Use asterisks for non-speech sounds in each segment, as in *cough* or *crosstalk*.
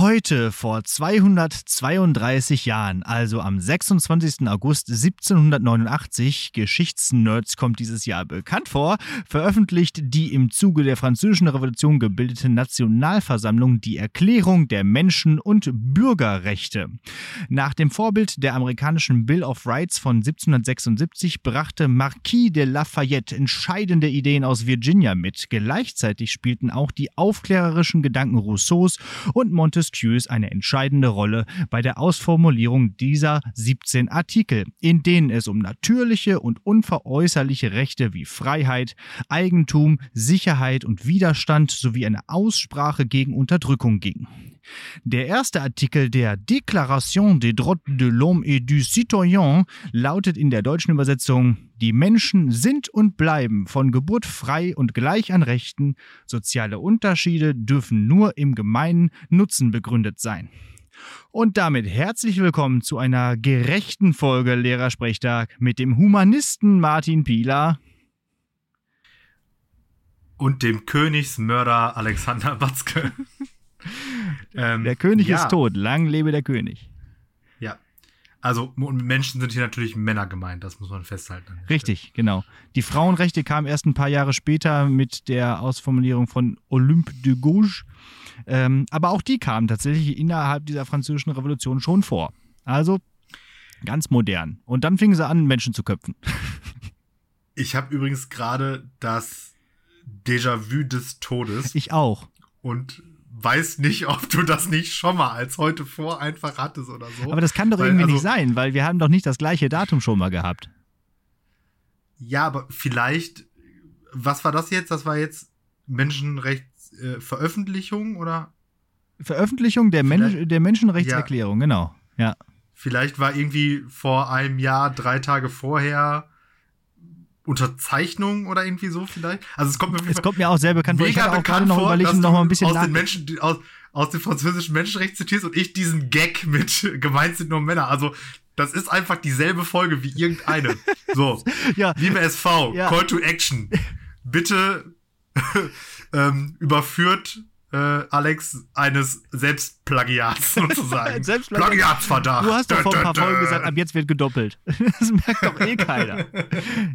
Heute vor 232 Jahren, also am 26. August 1789, Geschichtsnerds kommt dieses Jahr bekannt vor, veröffentlicht die im Zuge der Französischen Revolution gebildete Nationalversammlung die Erklärung der Menschen- und Bürgerrechte. Nach dem Vorbild der amerikanischen Bill of Rights von 1776 brachte Marquis de Lafayette entscheidende Ideen aus Virginia mit. Gleichzeitig spielten auch die aufklärerischen Gedanken Rousseaus und Montesquieu Montesquieus eine entscheidende Rolle bei der Ausformulierung dieser 17 Artikel, in denen es um natürliche und unveräußerliche Rechte wie Freiheit, Eigentum, Sicherheit und Widerstand sowie eine Aussprache gegen Unterdrückung ging. Der erste Artikel der Déclaration des droits de l'homme et du citoyen lautet in der deutschen Übersetzung Die Menschen sind und bleiben von Geburt frei und gleich an Rechten, soziale Unterschiede dürfen nur im gemeinen Nutzen begründet sein. Und damit herzlich willkommen zu einer gerechten Folge Lehrersprechtag mit dem Humanisten Martin Pieler und dem Königsmörder Alexander Batzke. *laughs* Ähm, der König ja. ist tot. Lang lebe der König. Ja. Also Menschen sind hier natürlich Männer gemeint, das muss man festhalten. Richtig, genau. Die Frauenrechte kamen erst ein paar Jahre später mit der Ausformulierung von Olympe de Gouges. Ähm, aber auch die kamen tatsächlich innerhalb dieser französischen Revolution schon vor. Also ganz modern. Und dann fingen sie an, Menschen zu köpfen. *laughs* Ich habe übrigens gerade das Déjà-vu des Todes. Ich auch. Und weiß nicht, ob du das nicht schon mal als heute vor einfach hattest oder so. Aber das kann doch weil, irgendwie also, nicht sein, weil wir haben doch nicht das gleiche Datum schon mal gehabt. Ja, aber vielleicht, was war das jetzt? Das war jetzt Menschenrechtsveröffentlichung äh, oder? Veröffentlichung der, Men der Menschenrechtserklärung, ja. genau. Ja. Vielleicht war irgendwie vor einem Jahr, drei Tage vorher Unterzeichnung oder irgendwie so vielleicht. Also es kommt mir, es kommt mir auch sehr bekannt vor. Ich habe auch gerade noch überlegt, noch mal ein bisschen aus den Menschen, aus, aus dem französischen Menschenrecht zitierst und ich diesen Gag mit *laughs* gemeint sind nur Männer. Also das ist einfach dieselbe Folge wie irgendeine. *laughs* So, ja. liebe SV, ja. Call to Action. Bitte *laughs* ähm, überführt äh, Alex eines Selbstplagiats *laughs* sozusagen. Selbstplagiat. Plagiatsverdacht. Du hast doch vor ein paar Folgen gesagt, ab jetzt wird gedoppelt. *laughs* Das merkt doch eh keiner. *laughs*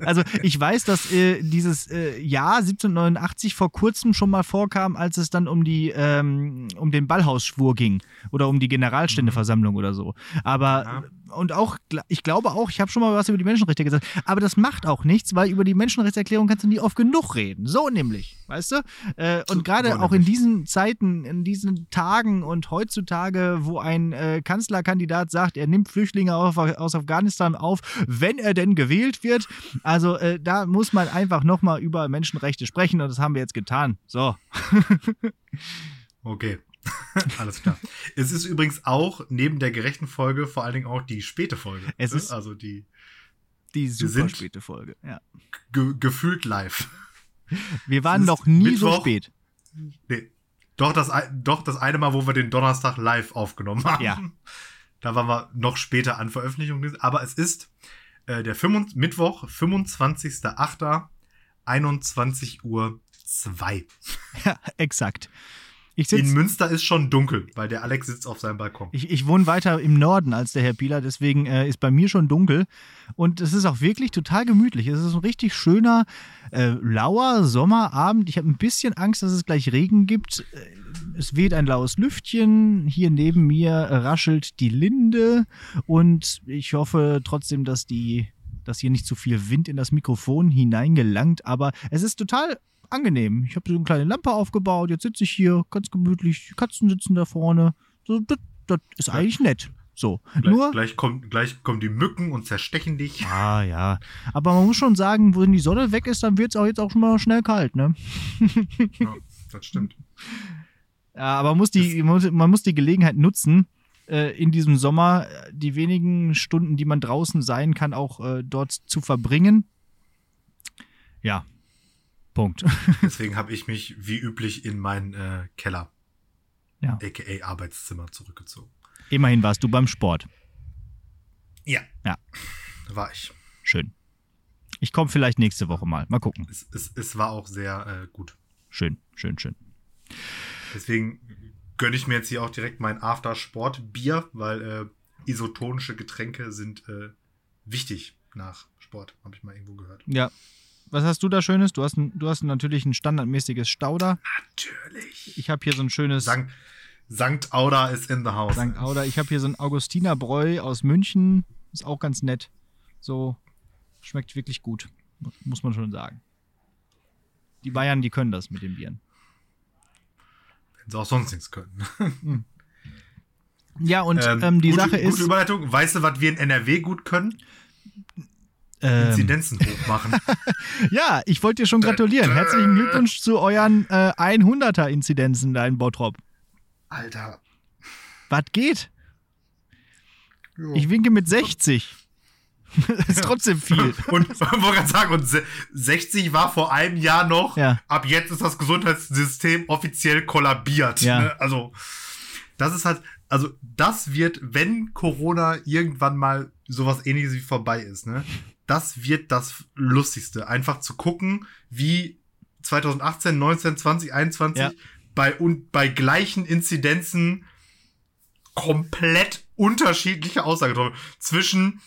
Also ich weiß, dass äh, dieses äh, Jahr 1789 vor kurzem schon mal vorkam, als es dann um die ähm, um den Ballhausschwur ging oder um die Generalständeversammlung mhm. oder so. Aber ja und auch, ich glaube auch, ich habe schon mal was über die Menschenrechte gesagt, aber das macht auch nichts, weil über die Menschenrechtserklärung kannst du nie oft genug reden. So nämlich, weißt du? Äh, und gerade auch in diesen Zeiten, in diesen Tagen und heutzutage, wo ein äh, Kanzlerkandidat sagt, er nimmt Flüchtlinge auf, aus Afghanistan auf, wenn er denn gewählt wird. Also äh, da muss man einfach nochmal über Menschenrechte sprechen und das haben wir jetzt getan. So. *laughs* okay. *laughs* Alles klar. es ist übrigens auch neben der gerechten Folge vor allen Dingen auch die späte Folge. Es ist also die die super späte Folge. Ja. Ge gefühlt live. Wir waren noch nie Mittwoch, so spät. Nee. Doch das, doch das eine Mal, wo wir den Donnerstag live aufgenommen haben. Ja. Da waren wir noch später an Veröffentlichung. Aber es ist äh, der 5, Mittwoch, 25.08. 21 Uhr 2. Ja, exakt. In Münster ist schon dunkel, weil der Alex sitzt auf seinem Balkon. Ich, ich wohne weiter im Norden als der Herr Bieler, deswegen äh, ist bei mir schon dunkel. Und es ist auch wirklich total gemütlich. Es ist ein richtig schöner, äh, lauer Sommerabend. Ich habe ein bisschen Angst, dass es gleich Regen gibt. Äh, es weht ein laues Lüftchen. Hier neben mir raschelt die Linde. Und ich hoffe trotzdem, dass die dass hier nicht zu viel Wind in das Mikrofon hineingelangt, aber es ist total angenehm. Ich habe so eine kleine Lampe aufgebaut, jetzt sitze ich hier ganz gemütlich, die Katzen sitzen da vorne. So, das, das ist eigentlich nett. So. Gleich, Nur, gleich, kommt, gleich kommen die Mücken und zerstechen dich. Ah, ja. Aber man muss schon sagen, wenn die Sonne weg ist, dann wird es auch jetzt auch schon mal schnell kalt, ne? *laughs* ja, das stimmt. Ja, aber man muss die, man muss die Gelegenheit nutzen, äh, in diesem Sommer die wenigen Stunden, die man draußen sein kann, auch äh, dort zu verbringen. Ja, Punkt. *laughs* Deswegen habe ich mich wie üblich in meinen äh, Keller, ja. aka Arbeitszimmer, zurückgezogen. Immerhin warst du beim Sport. Ja. Ja. War ich. Schön. Ich komme vielleicht nächste Woche mal. Mal gucken. Es, es, es war auch sehr äh, gut. Schön, schön, schön. Deswegen gönne ich mir jetzt hier auch direkt mein After-Sport-Bier, weil äh, isotonische Getränke sind äh, wichtig nach Sport, habe ich mal irgendwo gehört. Ja. Was hast du da Schönes? Du hast, ein, du hast natürlich ein standardmäßiges Stauder. Natürlich. Ich habe hier so ein schönes. Sankt, Sankt Auda ist in the house. Sankt Auda. Ich habe hier so ein Augustinerbräu aus München. Ist auch ganz nett. So schmeckt wirklich gut. Muss man schon sagen. Die Bayern, die können das mit den Bieren. Wenn sie auch sonst nichts können. Hm. Ja, und ähm, ähm, die gute, Sache ist. Gute Überleitung. Weißt du, was wir in NRW gut können? Ähm. Inzidenzen hochmachen. *laughs* ja, ich wollte dir schon gratulieren. Herzlichen Glückwunsch zu euren äh, 100er Inzidenzen da in Bottrop. Alter. Was geht? Jo. Ich winke mit 60. das *laughs* ist trotzdem viel. *laughs* Und ich wollte gerade sagen, und 60 war vor einem Jahr noch. Ja. Ab jetzt ist das Gesundheitssystem offiziell kollabiert. Ja. Ne? Also, das ist halt, also das wird, wenn Corona irgendwann mal sowas ähnliches wie vorbei ist, ne? Das wird das Lustigste. Einfach zu gucken, wie 2018, 19, 20, 21 ja. bei, und bei gleichen Inzidenzen komplett unterschiedliche Aussagen zwischen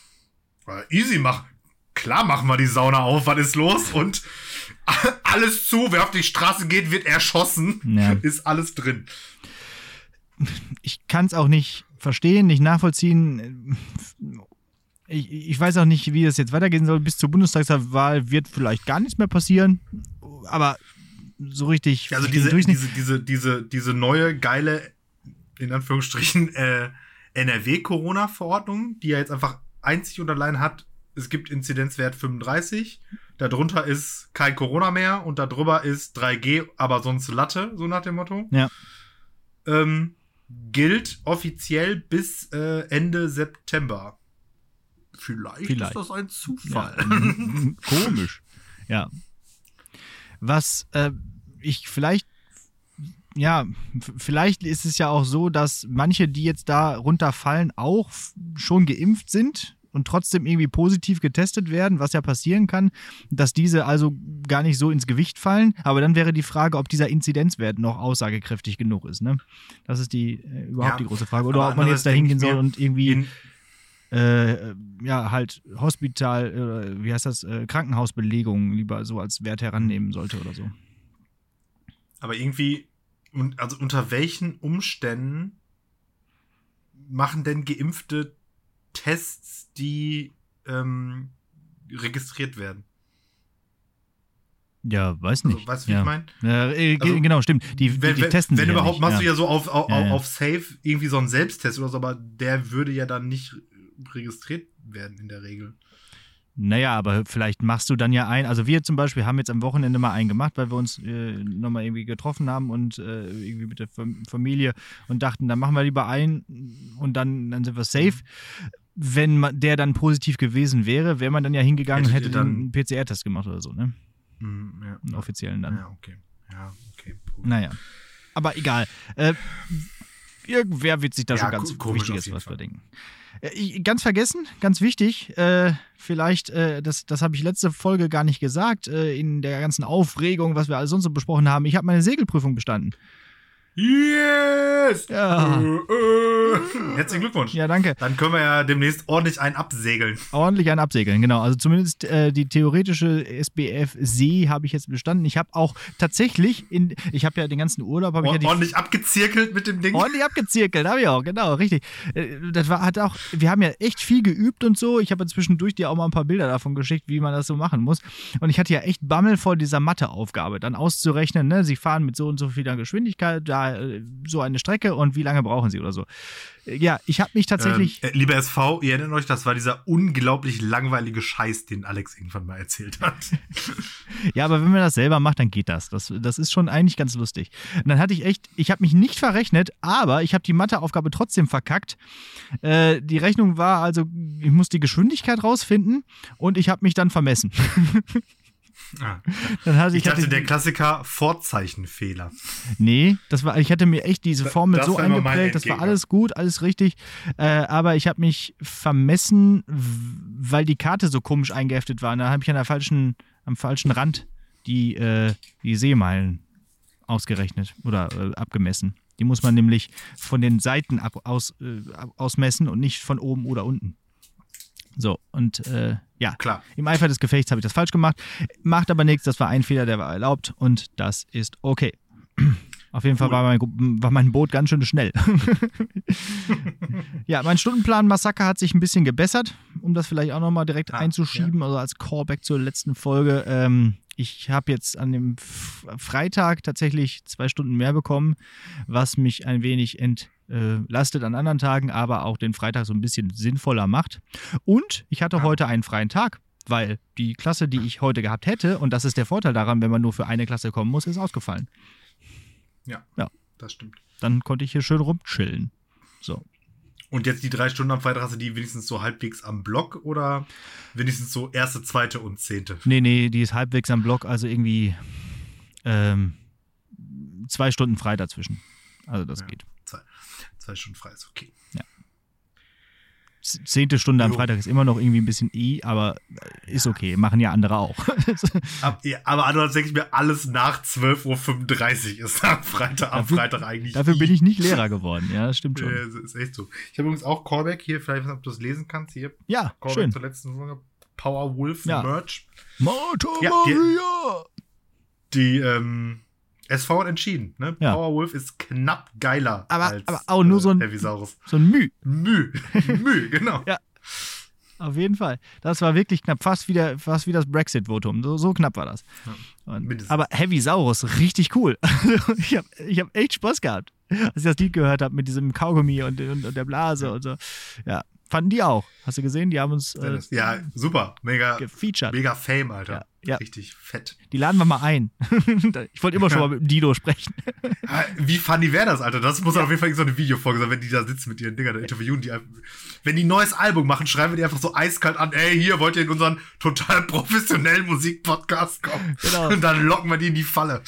äh, easy mach, klar machen wir die Sauna auf, was ist los und *laughs* alles zu, wer auf die Straße geht, wird erschossen, ja. *laughs* ist alles drin ich kann es auch nicht verstehen, nicht nachvollziehen. Ich, ich, weiß auch nicht, wie das jetzt weitergehen soll. Bis zur Bundestagswahl wird vielleicht gar nichts mehr passieren. Aber so richtig. Also diese, diese, diese, diese, diese neue, geile, in Anführungsstrichen, äh, NRW-Corona-Verordnung, die ja jetzt einfach einzig und allein hat, es gibt Inzidenzwert 35, darunter ist kein Corona mehr und darüber ist 3G, aber sonst Latte, so nach dem Motto. Ja. Ähm, gilt offiziell bis äh, Ende September. Vielleicht, Vielleicht, ist das ein Zufall. Ja. *laughs* Komisch. Ja. Was äh, ich vielleicht ja, vielleicht ist es ja auch so, dass manche, die jetzt da runterfallen, auch schon geimpft sind und trotzdem irgendwie positiv getestet werden, was ja passieren kann, dass diese also gar nicht so ins Gewicht fallen. Aber dann wäre die Frage, ob dieser Inzidenzwert noch aussagekräftig genug ist. Ne? Das ist die äh, überhaupt ja, die große Frage. Oder ob man jetzt da hingehen soll und irgendwie äh, ja halt Hospital, äh, wie heißt das, äh, Krankenhausbelegung lieber so als Wert herannehmen sollte oder so. Aber irgendwie, also unter welchen Umständen machen denn Geimpfte Tests, die ähm, registriert werden. Ja, weiß also, nicht. Also, weißt du, wie ja. ich meine? Ja, äh, also, genau, stimmt. Die, wenn, die, die testen Wenn überhaupt, ja machst du ja so auf, auf, auf Safe irgendwie so einen Selbsttest oder so, aber der würde ja dann nicht registriert werden in der Regel. Naja, aber vielleicht machst du dann ja ein. Also wir zum Beispiel haben jetzt am Wochenende mal einen gemacht, weil wir uns äh, nochmal irgendwie getroffen haben und äh, irgendwie mit der Familie und dachten, dann machen wir lieber einen und dann, dann sind wir safe. Wenn man, der dann positiv gewesen wäre, wäre man dann ja hingegangen und hätte dann einen PCR-Test gemacht oder so, ne? Mm, ja. Einen offiziellen dann. Ja, okay. Ja, okay. Gut. Naja. Aber egal. Äh, irgendwer wird sich da ja, schon ganz Wichtiges was verdenken. Äh, ganz vergessen, ganz wichtig, äh, vielleicht, äh, das, das habe ich letzte Folge gar nicht gesagt, äh, in der ganzen Aufregung, was wir alles sonst so besprochen haben. Ich habe meine Segelprüfung bestanden. Yes! Ja. Äh, äh. Herzlichen Glückwunsch. Ja, danke. Dann können wir ja demnächst ordentlich einen absegeln. Ordentlich einen absegeln, genau. Also zumindest äh, die theoretische SBF See habe ich jetzt bestanden. Ich habe auch tatsächlich, in, ich habe ja den ganzen Urlaub. Ich ja ordentlich abgezirkelt mit dem Ding. Ordentlich abgezirkelt, habe ich auch, genau, richtig. Äh, das war, hat auch, wir haben ja echt viel geübt und so. Ich habe ja zwischendurch dir auch mal ein paar Bilder davon geschickt, wie man das so machen muss. Und ich hatte ja echt Bammel vor dieser Matheaufgabe, dann auszurechnen, ne? Sie fahren mit so und so vieler Geschwindigkeit, da so eine Strecke und wie lange brauchen sie oder so. Ja, ich habe mich tatsächlich. Ähm, äh, liebe SV, ihr erinnert euch, das war dieser unglaublich langweilige Scheiß, den Alex irgendwann mal erzählt hat. *laughs* ja, aber wenn man das selber macht, dann geht das. Das, das ist schon eigentlich ganz lustig. Und dann hatte ich echt, ich habe mich nicht verrechnet, aber ich habe die Matheaufgabe trotzdem verkackt. Äh, die Rechnung war also, ich muss die Geschwindigkeit rausfinden und ich habe mich dann vermessen. *laughs* Ah. Hatte ich, ich dachte, hatte, der Klassiker Vorzeichenfehler. Nee, das war, ich hatte mir echt diese Formel so eingeprägt, das war alles gut, alles richtig. Äh, aber ich habe mich vermessen, weil die Karte so komisch eingeheftet war. Da habe ich an der falschen, am falschen Rand die, äh, die Seemeilen ausgerechnet oder äh, abgemessen. Die muss man nämlich von den Seiten ab, aus, äh, ausmessen und nicht von oben oder unten. So, und äh, ja, Klar. im Eifer des Gefechts habe ich das falsch gemacht. Macht aber nichts, das war ein Fehler, der war erlaubt und das ist okay. *clears throat* Auf jeden Fall war mein, war mein Boot ganz schön schnell. *laughs* ja, mein Stundenplan-Massaker hat sich ein bisschen gebessert, um das vielleicht auch nochmal direkt ah, einzuschieben, ja. also als Callback zur letzten Folge. Ähm, ich habe jetzt an dem Freitag tatsächlich zwei Stunden mehr bekommen, was mich ein wenig entlastet an anderen Tagen, aber auch den Freitag so ein bisschen sinnvoller macht. Und ich hatte heute einen freien Tag, weil die Klasse, die ich heute gehabt hätte, und das ist der Vorteil daran, wenn man nur für eine Klasse kommen muss, ist ausgefallen. Ja, ja. das stimmt. Dann konnte ich hier schön rumchillen. So. Und jetzt die drei Stunden am Freitag hast du die wenigstens so halbwegs am Block oder wenigstens so erste, zweite und zehnte? Nee, nee, die ist halbwegs am Block, also irgendwie ähm, zwei Stunden frei dazwischen. Also das ja, geht. Zwei, zwei Stunden frei ist okay zehnte Stunde am Freitag ist immer noch irgendwie ein bisschen I, aber ist okay. Machen ja andere auch. *laughs* Ab, ja, aber andererseits denke ich mir, alles nach 12.35 Uhr ist *laughs* am Freitag, am dafür, Freitag eigentlich. Dafür I. bin ich nicht Lehrer geworden, ja, das stimmt schon. Ja, ist echt so. Ich habe übrigens auch Callback hier, vielleicht, ob du es lesen kannst, hier. Ja, Callback schön. zur letzten Folge. Power Wolf ja. Merch. Motor ja, Maria! Die, die ähm, SV hat entschieden. Ne? Ja. Powerwolf ist knapp geiler aber, als aber auch nur so ein, äh, So ein Müh. Müh. *laughs* Müh, genau. ja. Auf jeden Fall. Das war wirklich knapp, fast wie, der, fast wie das Brexit-Votum. So, so, knapp war das. Ja, Und, aber Heavy Saurus, richtig cool. *laughs* ich habe ich hab echt Spaß gehabt, als ich das Lied gehört habe mit diesem Kaugummi und, und, und der Blase und so. Ja, Fanden die auch. Hast du gesehen? Die haben uns. Äh, ja, super. Mega. Gefeatured. Mega Fame, Alter. Ja, ja. Richtig fett. Die laden wir mal ein. *laughs* ich wollte immer schon *laughs* mal mit dem Dino sprechen. Wie funny wäre das, Alter? Das muss ja. auf jeden Fall so eine Videofolge sein, wenn die da sitzen mit ihren Dingern, da interviewen die. Wenn die ein neues Album machen, schreiben wir die einfach so eiskalt an: Ey, hier wollt ihr in unseren total professionellen Musikpodcast kommen? Genau. Und dann locken wir die in die Falle.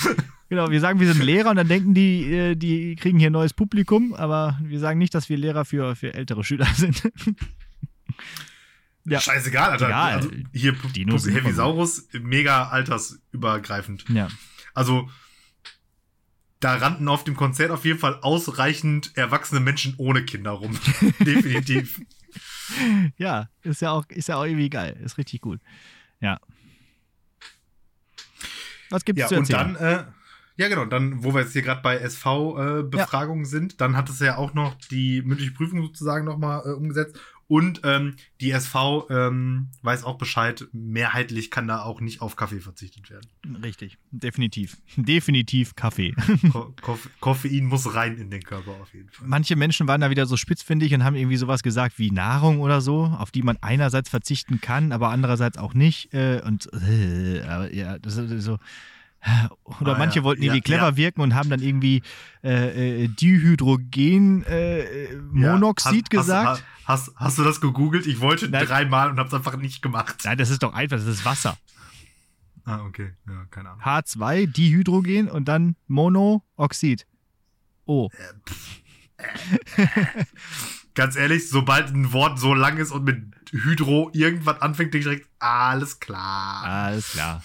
Genau, wir sagen, wir sind Lehrer und dann denken die, äh, die kriegen hier neues Publikum, aber wir sagen nicht, dass wir Lehrer für, für ältere Schüler *laughs* sind. ja. Scheißegal, Alter. Egal. Also hier Dinos Heavy Saurus, mega altersübergreifend. Ja. Also, da rannten auf dem Konzert auf jeden Fall ausreichend erwachsene Menschen ohne Kinder rum. *laughs* Definitiv. Ja, ist ja auch, ist ja auch irgendwie geil. Ist richtig gut. Ja. Was gibt's ja, zu erzählen? Und dann, äh, ja, genau. Dann, wo wir jetzt hier gerade bei SV-Befragungen äh, ja. sind, dann hat es ja auch noch die mündliche Prüfung sozusagen nochmal äh, umgesetzt. Und ähm, die SV ähm, weiß auch Bescheid, mehrheitlich kann da auch nicht auf Kaffee verzichtet werden. Richtig, definitiv. *laughs* Definitiv Kaffee. *laughs* Ko Koffein muss rein in den Körper auf jeden Fall. Manche Menschen waren da wieder so spitzfindig und haben irgendwie sowas gesagt wie Nahrung oder so, auf die man einerseits verzichten kann, aber andererseits auch nicht. Äh, und äh, ja, das ist so oder ah, manche ja. wollten irgendwie ja, clever ja. wirken und haben dann irgendwie äh, äh Dihydrogenmonoxid äh, gesagt. Hast, hast, hast, du das gegoogelt? Ich wollte Nein. dreimal und habe es einfach nicht gemacht. Nein, das ist doch einfach, das ist Wasser. Ah, okay. Ja, keine Ahnung. H2, Dihydrogen und dann Monooxid. Oh. Äh, *laughs* Ganz ehrlich, sobald ein Wort so lang ist und mit Hydro irgendwas anfängt, denke ich direkt, alles klar. Alles klar.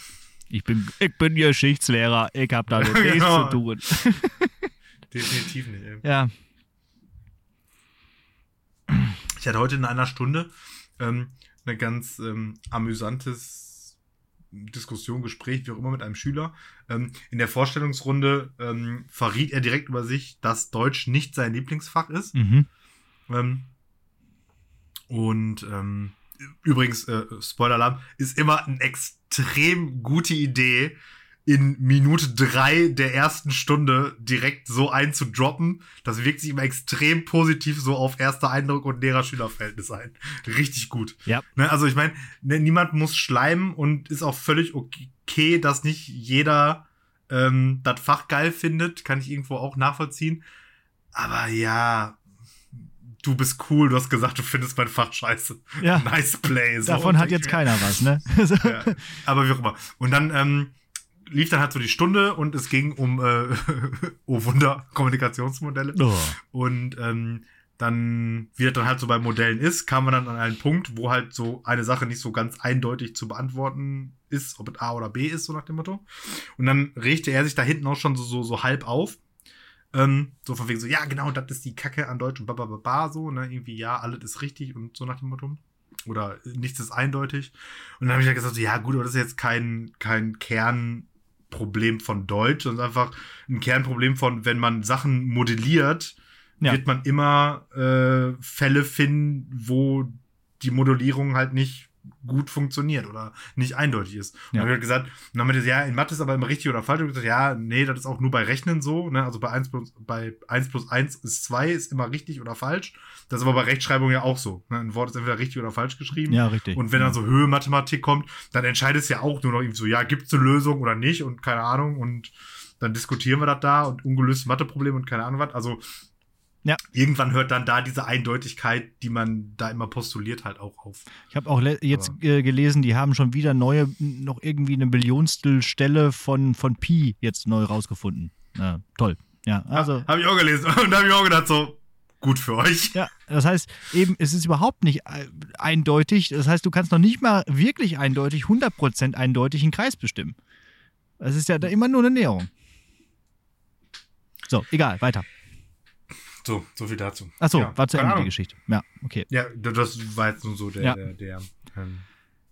Ich bin, ich bin Geschichtslehrer, ich habe da *laughs* nichts genau. zu tun. *laughs* Definitiv nicht. Ey. Ja. Ich hatte heute in einer Stunde ähm, eine ganz ähm, amüsantes Diskussion, Gespräch, wie auch immer, mit einem Schüler. Ähm, in der Vorstellungsrunde ähm, verriet er direkt über sich, dass Deutsch nicht sein Lieblingsfach ist. Mhm. Ähm, und ähm, übrigens, äh, Spoiler-Alarm, ist immer eine extrem gute Idee, in Minute drei der ersten Stunde direkt so einzudroppen. Das wirkt sich immer extrem positiv so auf erster Eindruck und Lehrer-Schüler-Verhältnis ein. Richtig gut. Ja. Ne, also ich meine, ne, niemand muss schleimen und ist auch völlig okay, dass nicht jeder ähm, das Fach geil findet. Kann ich irgendwo auch nachvollziehen. Aber ja, du bist cool, du hast gesagt, du findest mein Fach scheiße. Ja. *laughs* Nice play. So. Davon hat jetzt keiner was, ne? *laughs* ja. Aber wie auch immer. Und dann ähm, lief dann halt so die Stunde und es ging um, äh, *laughs* oh Wunder, Kommunikationsmodelle. Oh. Und ähm, dann, wie das dann halt so bei Modellen ist, kam man dann an einen Punkt, wo halt so eine Sache nicht so ganz eindeutig zu beantworten ist, ob es A oder B ist, so nach dem Motto. Und dann regte er sich da hinten auch schon so, so, so halb auf Ähm, so von wegen so, ja, genau, das ist die Kacke an Deutsch und babababa, so, ne, irgendwie, ja, alles ist richtig und so nach dem Motto. Oder nichts ist eindeutig. Und dann habe ich ja halt gesagt, so, ja, gut, aber das ist jetzt kein, kein Kernproblem von Deutsch, sondern einfach ein Kernproblem von, wenn man Sachen modelliert, ja. wird man immer äh, Fälle finden, wo die Modellierung halt nicht gut funktioniert oder nicht eindeutig ist. Und ja. dann habe ich gesagt, und dann meinte sie, ja, in Mathe ist aber immer richtig oder falsch. Und ich gesagt, ja, nee, das ist auch nur bei Rechnen so. Ne? Also bei 1 plus, bei 1 plus 1 ist 2 ist immer richtig oder falsch. Das ist aber bei Rechtschreibung ja auch so. Ne? Ein Wort ist entweder richtig oder falsch geschrieben. Ja, richtig. Und wenn dann so Höhe-Mathematik kommt, dann entscheidet es ja auch nur noch irgendwie so, ja, gibt es eine Lösung oder nicht und keine Ahnung. Und dann diskutieren wir das da und ungelöste Matheprobleme und keine Ahnung was. Also ja. Irgendwann hört dann da diese Eindeutigkeit, die man da immer postuliert, halt auch auf. Ich habe auch jetzt äh, gelesen, die haben schon wieder neue, noch irgendwie eine Billionstel Stelle von, von Pi jetzt neu rausgefunden. Ja, toll. Ja, also. Ja, habe ich auch gelesen. *laughs* Und da habe ich auch gedacht, so, gut für euch. Ja, das heißt, eben, es ist überhaupt nicht äh, eindeutig. Das heißt, du kannst noch nicht mal wirklich eindeutig, 100% eindeutig einen Kreis bestimmen. Das ist ja da immer nur eine Näherung. So, egal, weiter. So, so viel dazu. Achso, ja, war zu Ende die Geschichte. Ja, okay. Ja, das war jetzt nur so der, ja. der, der ähm,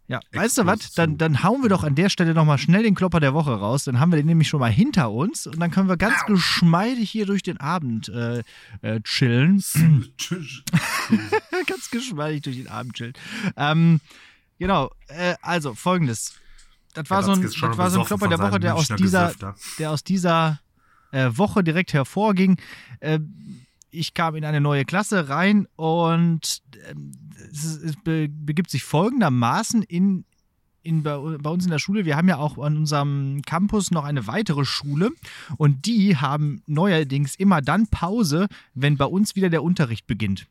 ja, weißt du was? Dann, dann hauen wir doch an der Stelle nochmal schnell den Klopper der Woche raus. Dann haben wir den nämlich schon mal hinter uns und dann können wir ganz Au. geschmeidig hier durch den Abend äh, äh, chillen. *clears throat* *laughs* ganz geschmeidig durch den Abend chillen. Ähm, genau, äh, also folgendes. Das war, so ein, das war so ein Klopper der Woche, der aus, dieser, der aus dieser äh, Woche direkt hervorging. Ich kam in eine neue Klasse rein und ähm, es, begibt sich folgendermaßen in, in, bei, uns in der Schule, wir haben ja auch an unserem Campus noch eine weitere Schule und die haben neuerdings immer dann Pause, wenn bei uns wieder der Unterricht beginnt.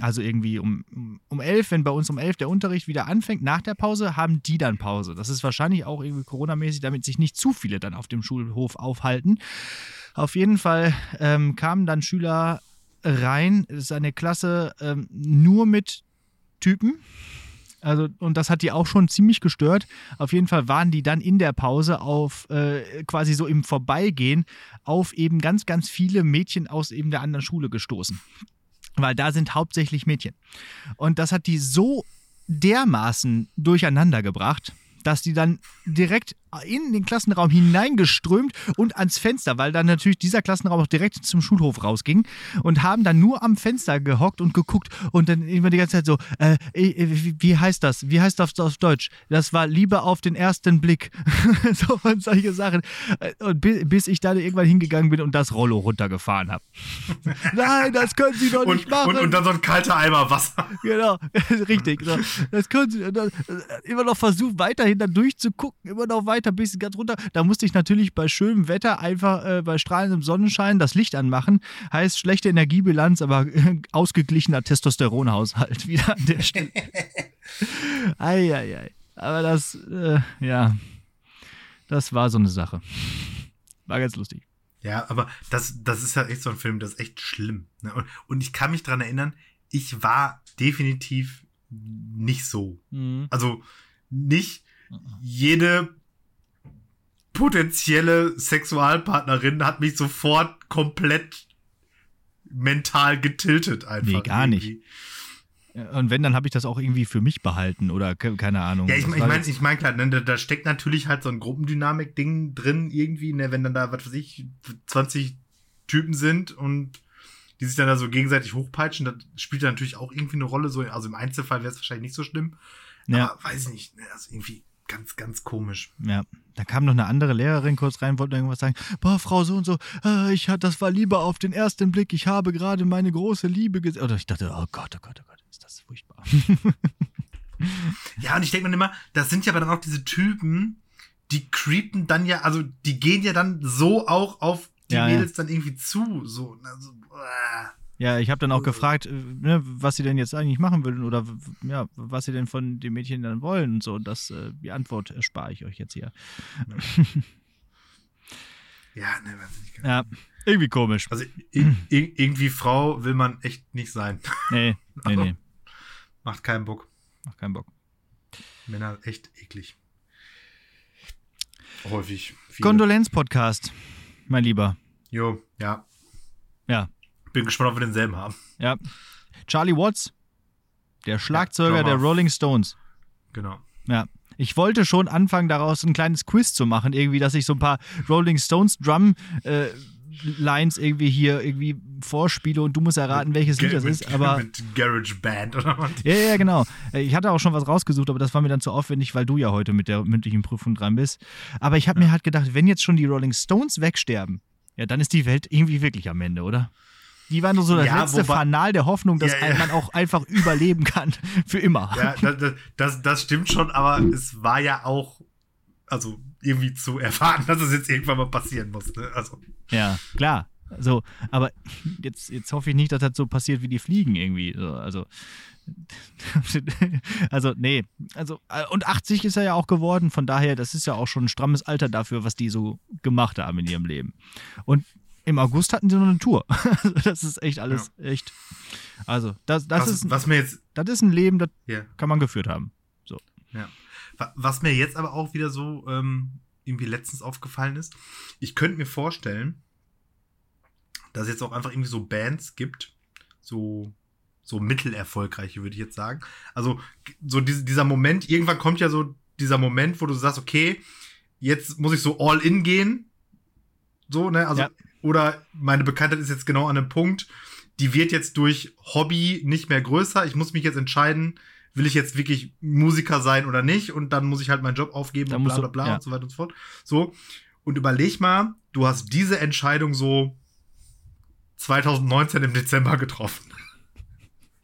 Also irgendwie um, um elf, wenn bei uns um elf der Unterricht wieder anfängt, nach der Pause haben die dann Pause. Das ist wahrscheinlich auch irgendwie Corona-mäßig, damit sich nicht zu viele dann auf dem Schulhof aufhalten. Auf jeden Fall ähm, kamen dann Schüler rein. Es ist eine Klasse ähm, nur mit Typen. Also, und das hat die auch schon ziemlich gestört. Auf jeden Fall waren die dann in der Pause auf äh, quasi so im Vorbeigehen auf eben ganz, ganz viele Mädchen aus eben der anderen Schule gestoßen. Weil da sind hauptsächlich Mädchen. Und das hat die so dermaßen durcheinander gebracht, dass die dann direkt in den Klassenraum hineingeströmt und ans Fenster, weil dann natürlich dieser Klassenraum auch direkt zum Schulhof rausging und haben dann nur am Fenster gehockt und geguckt und dann immer die ganze Zeit so, äh, wie heißt das? Wie heißt das auf Deutsch? Das war Liebe auf den ersten Blick. *laughs* so und solche Sachen. Und bis ich dann irgendwann hingegangen bin und das Rollo runtergefahren habe. *laughs* Nein, das können Sie doch nicht und, machen. Und, und, dann so ein kalter Eimer Wasser. Genau, *laughs* richtig. So. Das können Sie dann, immer noch versucht, weiterhin dann durchzugucken, immer noch weiter bis ganz runter. Da musste ich natürlich bei schönem Wetter einfach äh, bei strahlendem Sonnenschein das Licht anmachen. Heißt schlechte Energiebilanz, aber äh, ausgeglichener Testosteronhaushalt *laughs* wieder an der Stelle. *laughs* Eieiei. Aber das, äh, ja, das war so eine Sache. War ganz lustig. Ja, aber das, das ist ja echt so ein Film, das ist echt schlimm. Ne? Und, und ich kann mich daran erinnern, ich war definitiv nicht so. Mhm. Also nicht jede potenzielle Sexualpartnerin hat mich sofort komplett mental getiltet einfach. Nee, gar irgendwie. nicht. Und wenn, dann habe ich das auch irgendwie für mich behalten oder keine Ahnung. Ja, ich, ich meine, ich mein, klar, ne, da, da, steckt natürlich halt so ein Gruppendynamik-Ding drin irgendwie, ne, wenn dann da, was weiß ich, 20 Typen sind und die sich dann da so gegenseitig hochpeitschen, das spielt da natürlich auch irgendwie eine Rolle. So, also im Einzelfall wäre es wahrscheinlich nicht so schlimm. Ja. Aber weiß ich nicht, ne, also irgendwie ganz, ganz komisch. Ja, da kam noch eine andere Lehrerin kurz rein, wollte irgendwas sagen. Boah, Frau so und so, äh, ich hatte, das war Liebe auf den ersten Blick. Ich habe gerade meine große Liebe gesehen. Oder ich dachte, oh Gott, oh Gott, oh Gott, ist das furchtbar. ja, und ich denke mir immer, das sind ja aber dann auch diese Typen, die creepen dann ja, also die gehen ja dann so auch auf die ja, Mädels ja. dann irgendwie zu. So, also, äh. Ja, ich habe dann auch gefragt, äh, ne, was sie denn jetzt eigentlich machen würden oder ja, was sie denn von den Mädchen dann wollen und so. Und das, äh, die Antwort erspare ich euch jetzt hier. Ja, ne, weiß ich nicht. Ja, irgendwie komisch. Also irgendwie Frau will man echt nicht sein. Nee, nee, nee. *laughs* Macht keinen Bock. Macht keinen Bock. Männer echt eklig. Häufig. Kondolenz-Podcast, mein Lieber. Jo, ja. Ja. Bin gespannt, ob wir denselben haben. Ja. Charlie Watts, der Schlagzeuger ja, der Rolling Stones. Genau. Ja. Ich wollte schon anfangen, daraus ein kleines Quiz zu machen, irgendwie, dass ich so ein paar Rolling Stones Drum äh, Lines irgendwie hier irgendwie vorspiele und du musst erraten, welches Lied das ist. Aber *laughs* mit Garage Band oder was? Ja, ja, genau. Äh, ich hatte auch schon was rausgesucht, aber das war mir dann zu aufwendig, weil du ja heute mit der mündlichen Prüfung dran bist. Aber ich habe ja. mir halt gedacht, wenn jetzt schon die Rolling Stones wegsterben, ja, dann ist die Welt irgendwie wirklich am Ende, oder? Die waren nur so das ja, letzte Fanal der Hoffnung, dass ja, ja. man auch einfach überleben kann. *laughs* Für immer. Ja, das, das, das stimmt schon, aber es war ja auch, also irgendwie zu erfahren, dass es jetzt irgendwann mal passieren muss. Ne? Also. Ja, klar. So, aber jetzt, jetzt hoffe ich nicht, dass das so passiert wie die Fliegen irgendwie. Also, *laughs* also, nee. Also, äh, und 80 ist er ja auch geworden, von daher, das ist ja auch schon ein strammes Alter dafür, was die so gemacht haben in ihrem Leben. Und im August hatten sie noch eine Tour. *laughs* das ist echt alles, ja. echt. Also, das, das was, ist. Was mir jetzt. Das ist ein Leben, das yeah. kann man geführt haben. So. Ja. Was mir jetzt aber auch wieder so ähm, irgendwie letztens aufgefallen ist, ich könnte mir vorstellen, dass es jetzt auch einfach irgendwie so Bands gibt, so, so mittelerfolgreiche, würde ich jetzt sagen. Also, so diese, dieser Moment, irgendwann kommt ja so dieser Moment, wo du sagst, okay, jetzt muss ich so all in gehen. So, ne? Also, ja. Oder meine Bekanntheit ist jetzt genau an einem Punkt, die wird jetzt durch Hobby nicht mehr größer. Ich muss mich jetzt entscheiden, will ich jetzt wirklich Musiker sein oder nicht? Und dann muss ich halt meinen Job aufgeben dann und bla bla bla ja. und so weiter und so fort. So. Und überleg mal, du hast diese Entscheidung so 2019 im Dezember getroffen.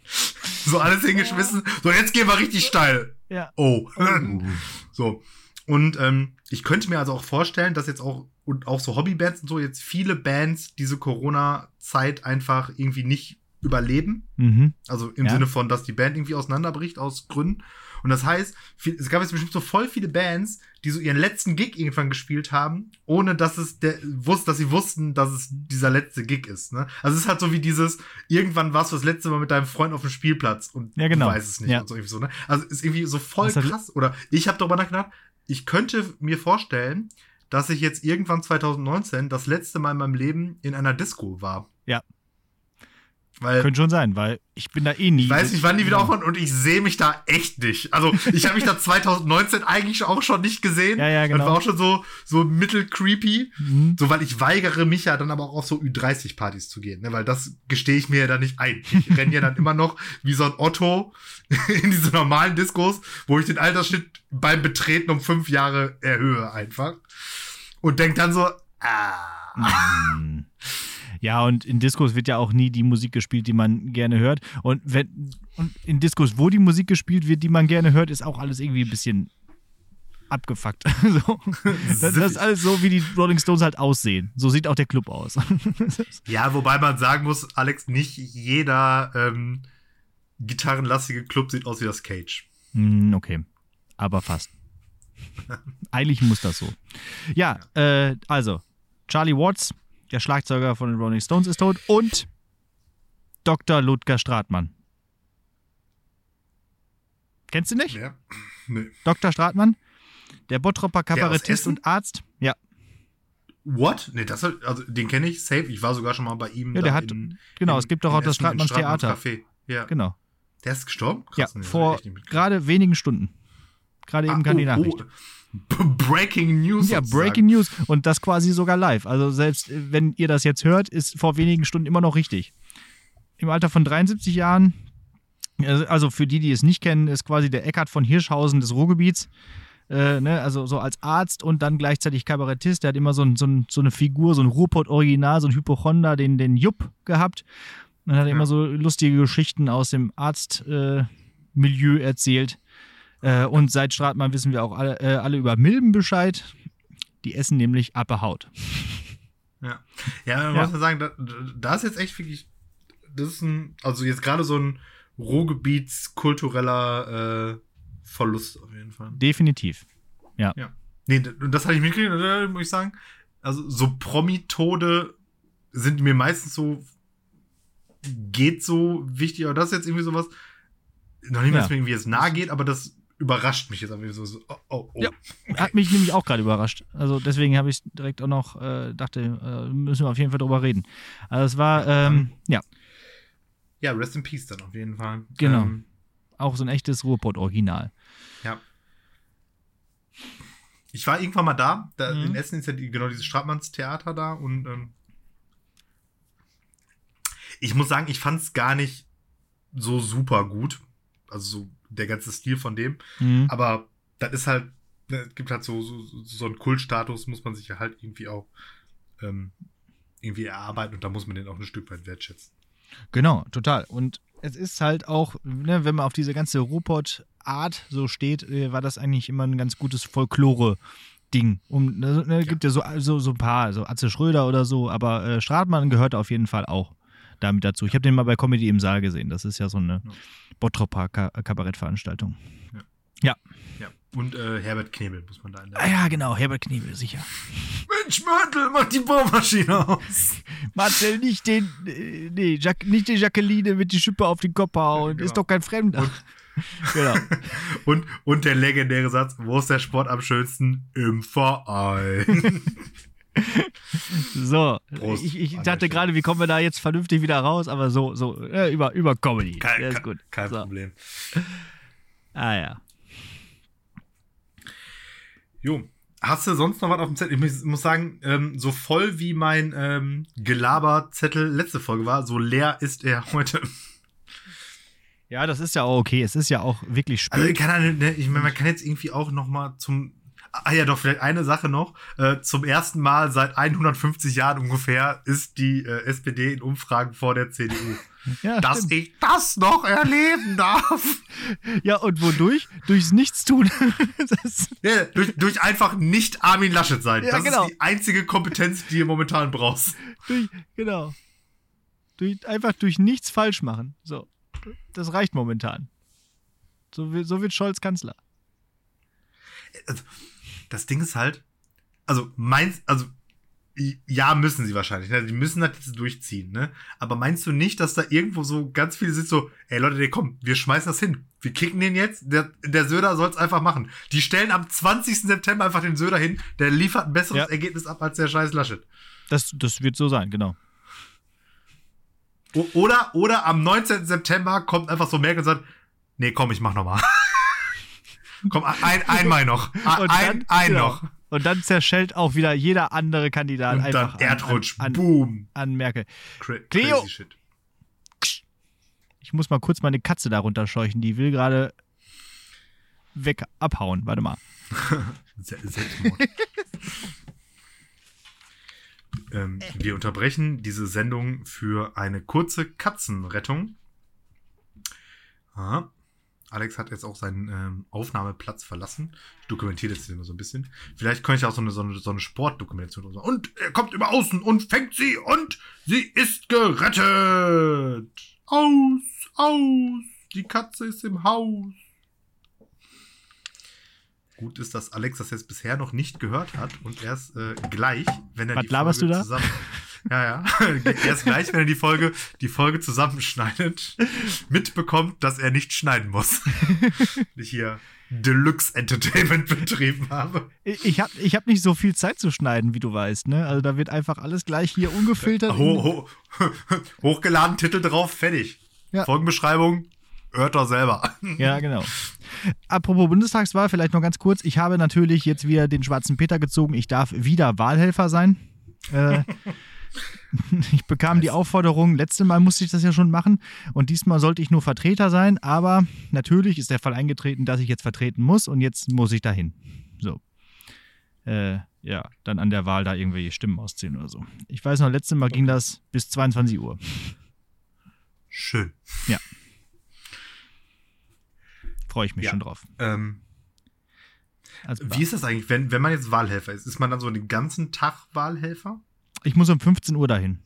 *laughs* so alles hingeschmissen. So, jetzt gehen wir richtig steil. Ja. Oh. *laughs* so. Und ähm, ich könnte mir also auch vorstellen, dass jetzt auch und auch so Hobbybands und so jetzt viele Bands diese Corona-Zeit einfach irgendwie nicht überleben. Mhm. Also im ja. Sinne von, dass die Band irgendwie auseinanderbricht aus Gründen. Und das heißt, es gab jetzt bestimmt so voll viele Bands, die so ihren letzten Gig irgendwann gespielt haben, ohne dass es der wusste, dass sie wussten, dass es dieser letzte Gig ist. Ne? Also es ist halt so wie dieses, irgendwann warst du das letzte Mal mit deinem Freund auf dem Spielplatz und ja, genau. du weißt es nicht ja. und so irgendwie so. Ne? Also ist irgendwie so voll krass. Oder ich habe darüber nachgedacht, ich könnte mir vorstellen, dass ich jetzt irgendwann 2019 das letzte Mal in meinem Leben in einer Disco war. Ja. Weil, Könnte schon sein, weil ich bin da eh nie. Ich weiß nicht, wann die wieder aufhören und ich sehe mich da echt nicht. Also ich habe mich da *laughs* 2019 eigentlich auch schon nicht gesehen. Ja, ja, genau. Das war auch schon so, so mittel creepy. Mhm. So, weil ich weigere mich ja dann aber auch auf so Ü30-Partys zu gehen, ne? weil das gestehe ich mir ja dann nicht ein. Ich renne ja dann immer noch wie so ein Otto *laughs* in diese normalen Diskos, wo ich den Altersschnitt beim Betreten um fünf Jahre erhöhe einfach. Und denk dann so, ah. Mhm. Ja, und in Diskos wird ja auch nie die Musik gespielt, die man gerne hört. Und, wenn, und in Diskos, wo die Musik gespielt wird, die man gerne hört, ist auch alles irgendwie ein bisschen abgefuckt. *laughs* so. das, das, ist alles so, wie die Rolling Stones halt aussehen. So sieht auch der Club aus. *laughs* ja, wobei man sagen muss, Alex, nicht jeder ähm, gitarrenlastige Club sieht aus wie das Cage. Hm, okay, aber fast. *laughs* Eigentlich muss das so. Ja, äh, also, Charlie Watts der Schlagzeuger von den Rolling Stones ist tot und Dr. Ludger Stratmann. Kennst du nicht? Ja. Nee. Dr. Stratmann, der Bottropper Kabarettist und Arzt. Ja. What? Nee, das, also, den kenne ich safe. Ich war sogar schon mal bei ihm. Ja, der hat, in, genau, in, es gibt doch auch das Stratmanns Theater. Café. Ja. Genau. Der ist gestorben? Krass, ja, vor gerade wenigen Stunden. Gerade eben ah, kam oh, die Nachricht. Oh. *laughs* Breaking News. Ja, Breaking News. Und das quasi sogar live. Also selbst äh, wenn ihr das jetzt hört, ist vor wenigen Stunden immer noch richtig. Im Alter von 73 Jahren, also für die, die es nicht kennen, ist quasi der Eckhard von Hirschhausen des Ruhrgebiets. Äh, ne, also so als Arzt und dann gleichzeitig Kabarettist. Der hat immer so, ein, so, ein, so eine Figur, so ein Ruhrpott-Original, so ein Hypochonder, den, den Jupp gehabt. Und hat ja. immer so lustige Geschichten aus dem Arztmilieu äh, erzählt. Äh, und seit Stratmann wissen wir auch alle, äh, alle über Milben Bescheid. Die essen nämlich Haut. Ja, ja man ja. muss sagen, da, da ist jetzt echt wirklich, das ist ein, also jetzt gerade so ein Ruhrgebietskultureller äh, Verlust auf jeden Fall. Definitiv. Ja. Ja. Nee, das hatte ich mitgekriegt, muss ich sagen. Also so Promi-Tode sind mir meistens so geht so wichtig, aber das ist jetzt irgendwie sowas, noch nicht mal, ja. dass mir irgendwie jetzt nahe geht, aber das überrascht mich jetzt aber so. so oh, oh, oh. Ja, hat mich nämlich auch gerade überrascht. Also deswegen habe ich direkt auch noch, äh, dachte, äh, müssen wir auf jeden Fall drüber reden. Also es war, ähm, ja. Ja, Rest in Peace dann auf jeden Fall. Genau. Ähm, auch so ein echtes Ruhrpott-Original. Ja. Ich war irgendwann mal da. da mhm. In Essen ist ja die, genau dieses Stratmannstheater da und ähm, ich muss sagen, ich fand es gar nicht so super gut. Also so der ganze Stil von dem. Mhm. Aber das ist halt, ne, es gibt halt so, so, so einen Kultstatus, muss man sich ja halt irgendwie auch ähm, irgendwie erarbeiten und da muss man den auch ein Stück weit wertschätzen. Genau, total. Und es ist halt auch, ne, wenn man auf diese ganze Ruhrpott-Art so steht, äh, war das eigentlich immer ein ganz gutes Folklore-Ding. Um, ne, ne, gibt ja so, so, so ein paar, so Atze Schröder oder so, aber äh, Stratmann gehört auf jeden Fall auch damit dazu. Ich habe den mal bei Comedy im Saal gesehen. Das ist ja so eine Bottropper Kabarettveranstaltung. Ja. ja. Und äh, Herbert Knebel muss man da in Ah ja, genau, Herbert Knebel, sicher. Mensch, Mörtel, mach die Bohrmaschine aus. *laughs* Marcel, nicht den, äh, nee, Jack, nicht die Jacqueline mit die Schippe auf den Kopf hauen. Genau. Ist doch kein Fremder. Und, *laughs* genau. *laughs* und, und der legendäre Satz, wo ist der Sport am schönsten? Im Verein. *laughs* so, Prost, ich, ich dachte gerade, wie kommen wir da jetzt vernünftig wieder raus, aber so, so, äh, über, über Comedy. Kein, Der ist gut. kein so. Problem. *laughs* Ah ja. Jo, hast du sonst noch was auf dem Zettel? Ich muss sagen, ähm, so voll wie mein ähm, Gelaberzettel letzte Folge war, so leer ist er *laughs* heute. Ja, das ist ja auch okay. Es ist ja auch wirklich spät. Also, kann, ne, ich meine, man kann jetzt irgendwie auch noch mal zum Ah ja, doch, vielleicht eine Sache noch. Äh, zum ersten Mal seit 150 Jahren ungefähr ist die äh, SPD in Umfragen vor der CDU. *laughs* Ja, Dass stimmt. ich das noch erleben darf. *laughs* Ja, und wodurch? Durchs Nichtstun. *laughs* ja, durch, durch einfach nicht Armin Laschet sein. Ja, das genau. ist die einzige Kompetenz, die ihr momentan brauchst. Durch, genau. Durch, einfach durch nichts falsch machen. So. Das reicht momentan. So, so wird Scholz Kanzler. Also, das Ding ist halt, also meinst, also ja, müssen sie wahrscheinlich. Ne? Die müssen das jetzt durchziehen, ne? Aber meinst du nicht, dass da irgendwo so ganz viele sind, so, ey Leute, komm, wir schmeißen das hin. Wir kicken den jetzt. Der, der Söder soll es einfach machen. Die stellen am 20. September einfach den Söder hin, der liefert ein besseres ja. Ergebnis ab als der scheiß Laschet. Das, das wird so sein, genau. O oder, oder am 19. September kommt einfach so Merkel und sagt, nee, komm, ich mach nochmal. *laughs* Komm, ein, einmal noch. *laughs* Ein, dann, ein genau. noch. Und dann zerschellt auch wieder jeder andere Kandidat und einfach. Dann Erdrutsch, an, an, boom. An Merkel. Cra Cleo. Shit. Ich muss mal kurz meine Katze da runterscheuchen. Die will gerade weg abhauen. Warte mal. *laughs* Selbstmord. *laughs* ähm, wir unterbrechen diese Sendung für eine kurze Katzenrettung. Aha. Alex hat jetzt auch seinen ähm, Aufnahmeplatz verlassen. Ich dokumentiere das immer so ein bisschen. Vielleicht könnte ich auch so eine, so eine, so eine Sportdokumentation oder so. Und er kommt über außen und fängt sie und sie ist gerettet. Aus, aus. Die Katze ist im Haus. Gut ist, dass Alex das jetzt bisher noch nicht gehört hat und erst äh, gleich, wenn er Was die laberst Folge du da? zusammen ja, ja. *laughs* Erst gleich, wenn er die Folge, die Folge zusammenschneidet, mitbekommt, dass er nicht schneiden muss. *laughs* ich hier Deluxe Entertainment betrieben habe. Ich habe ich hab nicht so viel Zeit zu schneiden, wie du weißt. Ne? Also da wird einfach alles gleich hier ungefiltert. Ho, ho, *laughs* hochgeladen, Titel drauf, fertig. Ja. Folgenbeschreibung, hört doch selber. Ja, genau. Apropos Bundestagswahl, vielleicht noch ganz kurz. Ich habe natürlich jetzt wieder den schwarzen Peter gezogen. Ich darf wieder Wahlhelfer sein. Äh, *laughs* Ich bekam die Aufforderung, letztes Mal musste ich das ja schon machen und diesmal sollte ich nur Vertreter sein, aber natürlich ist der Fall eingetreten, dass ich jetzt vertreten muss und jetzt muss ich dahin. So. Äh, ja, dann an der Wahl da irgendwelche Stimmen ausziehen oder so. Ich weiß noch, letztes Mal ging das bis 22 Uhr. Schön. Ja. Freue ich mich ja. schon drauf. Ähm, wie ist das eigentlich, wenn, wenn man jetzt Wahlhelfer ist? Ist man dann so den ganzen Tag Wahlhelfer? Ich muss um 15 Uhr dahin.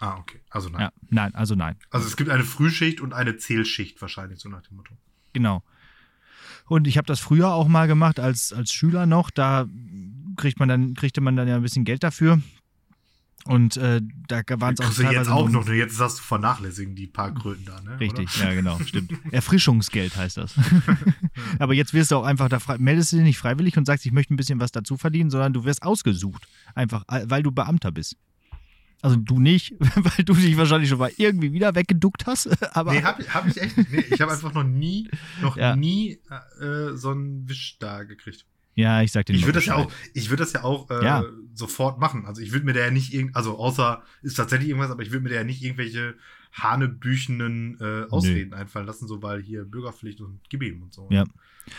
Ah, okay. Also nein. Ja, nein, also nein. Also es gibt eine Frühschicht und eine Zählschicht wahrscheinlich, so nach dem Motto. Genau. Und ich habe das früher auch mal gemacht als, als Schüler noch. Da kriegt man dann, kriegte man dann ja ein bisschen Geld dafür. Und äh, da waren es auch teilweise jetzt auch noch, jetzt hast du vernachlässigen die paar Kröten da, ne? Richtig, oder? ja genau, *laughs* stimmt. Erfrischungsgeld heißt das. *laughs* Aber jetzt wirst du auch einfach, da meldest du dich nicht freiwillig und sagst, ich möchte ein bisschen was dazu verdienen, sondern du wirst ausgesucht. Einfach, weil du Beamter bist. Also du nicht, *laughs* weil du dich wahrscheinlich schon mal irgendwie wieder weggeduckt hast. Aber nee, hab, hab ich echt nicht. Nee, ich habe einfach noch nie, noch ja. nie äh, so einen Wisch da gekriegt. Ja, ich sag dir Ich würde das ja auch, ich würde das ja auch äh, ja. sofort machen. Also ich würde mir da ja nicht irgend, also außer ist tatsächlich irgendwas, aber ich würde mir da ja nicht irgendwelche hanebüchenen äh, Ausreden Nö. einfallen lassen, so weil hier Bürgerpflicht und gib ihm und so. Ja.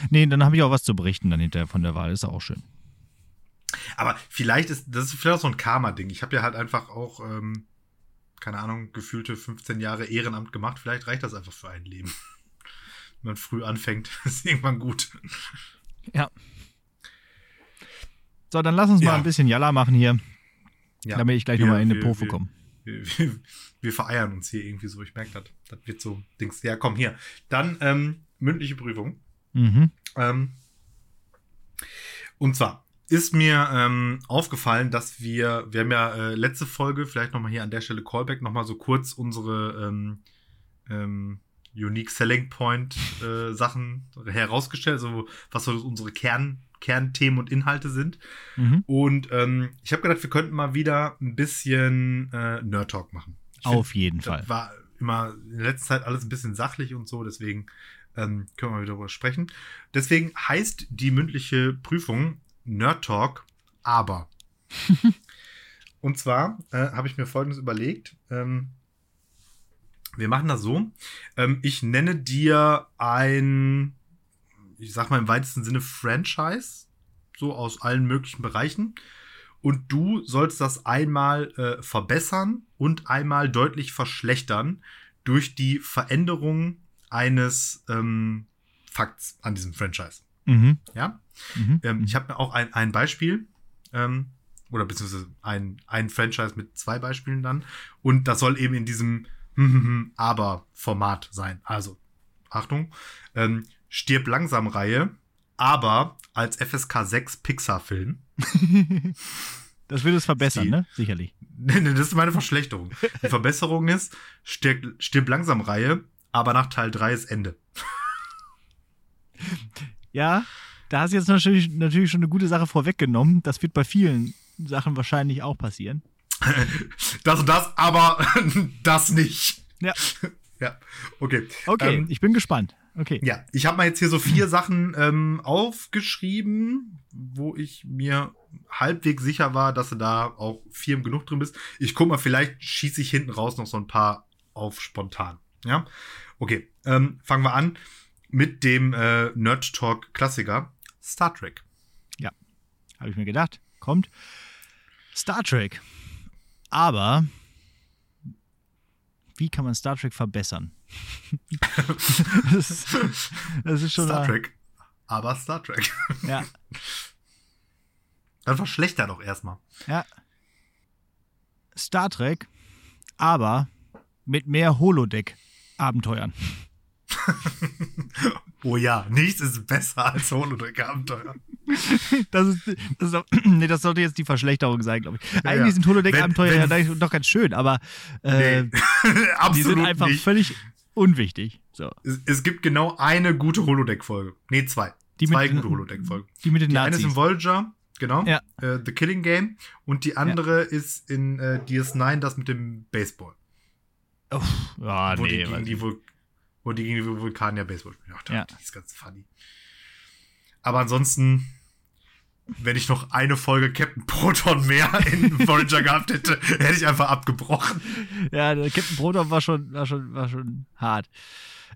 Nee, dann habe ich auch was zu berichten dann hinterher von der Wahl. Ist auch schön. Aber vielleicht ist das ist vielleicht auch so ein Karma-Ding. Ich habe ja halt einfach auch, ähm, keine Ahnung, gefühlte 15 Jahre Ehrenamt gemacht. Vielleicht reicht das einfach für ein Leben. Wenn man früh anfängt, *laughs* ist irgendwann gut. Ja. So, dann lass uns ja. mal ein bisschen Jalla machen hier. Ja. Damit ich gleich nochmal in die Profe komme. Wir, wir, wir, vereiern uns hier irgendwie so. Ich merke das. Das wird so Dings. Ja, komm, hier. Dann ähm, mündliche Prüfung. Mhm. Ähm, und zwar ist mir ähm, aufgefallen, dass wir, wir haben ja äh, letzte Folge, vielleicht nochmal hier an der Stelle Callback, nochmal so kurz unsere ähm, ähm, Unique Selling Point äh, Sachen herausgestellt, also was so unsere Kern, Kernthemen und Inhalte sind. Mhm. Und ähm, ich habe gedacht, wir könnten mal wieder ein bisschen äh, Nerd Talk machen. Ich Auf find, jeden Fall. War immer in der letzten Zeit alles ein bisschen sachlich und so, deswegen ähm, können wir wieder darüber sprechen. Deswegen heißt die mündliche Prüfung Nerd Talk, aber. *laughs* und zwar äh, habe ich mir folgendes überlegt. Ähm, wir machen das so. Ähm, ich nenne dir ein, ich sag mal im weitesten Sinne Franchise, so aus allen möglichen Bereichen. Und du sollst das einmal äh, verbessern und einmal deutlich verschlechtern durch die Veränderung eines ähm, Fakts an diesem Franchise. Mhm. Ja? Mhm. Ähm, ich habe auch ein, ein Beispiel. Ähm, oder beziehungsweise ein, ein Franchise mit zwei Beispielen dann. Und das soll eben in diesem Aber-Format sein. Also, Achtung, ähm, stirb langsam Reihe, aber als FSK 6 Pixar-Film. *laughs* das wird es verbessern, Die, ne? Sicherlich. Nee, *laughs* nee, das ist meine Verschlechterung. Die Verbesserung ist, stirb, stirb langsam Reihe, aber nach Teil 3 ist Ende. *laughs* Ja, da hast du jetzt natürlich, natürlich schon eine gute Sache vorweggenommen. Das wird bei vielen Sachen wahrscheinlich auch passieren. Das und das, aber das nicht. Ja. Ja, okay. Okay, ähm, ich bin gespannt. Okay. Ja, ich habe mal jetzt hier so vier *clears throat* Sachen ähm, aufgeschrieben, wo ich mir halbwegs sicher war, dass du da auch firm genug drin bist. Ich guck mal, vielleicht schieße ich hinten raus noch so ein paar auf spontan. Ja, okay. Ähm, fangen wir an mit dem äh, Nerd Talk Klassiker Star Trek. Ja, habe ich mir gedacht. Kommt Star Trek. Aber wie kann man Star Trek verbessern? *laughs* das, ist, das, ist, schon Star Trek. Aber Star Trek. Ja. Dann verschlechter doch erstmal. Ja. Star Trek, aber mit mehr Holodeck-Abenteuern. *laughs* oh ja, nichts ist besser als Holodeck-Abenteuer. Das ist, das, ist auch, *clears throat* nee, das sollte jetzt die Verschlechterung sein, glaube ich. Eigentlich ja. sind Holodeck-Abenteuer ja doch ganz schön, aber äh, nee, *laughs* die sind einfach nicht. völlig unwichtig. So. Es, es, gibt genau eine gute Holodeck-Folge. Nee, zwei. Die zwei gute Holodeck-Folgen. Die mit den die Nazis. eine ist in Voyager, genau. Ja. Äh, The Killing Game. Und die andere ja. ist in äh, DS9, das mit dem Baseball. Ja, wo nee. Die gegen die Vul wo die gegen die Vulkanier Baseball spielen. Ach, ja. Die ist ganz funny. Aber ansonsten, wenn ich noch eine Folge Captain Proton mehr in *laughs* Voyager gehabt hätte, hätte ich einfach abgebrochen. Ja, der Captain Proton war schon, war schon, war schon hart.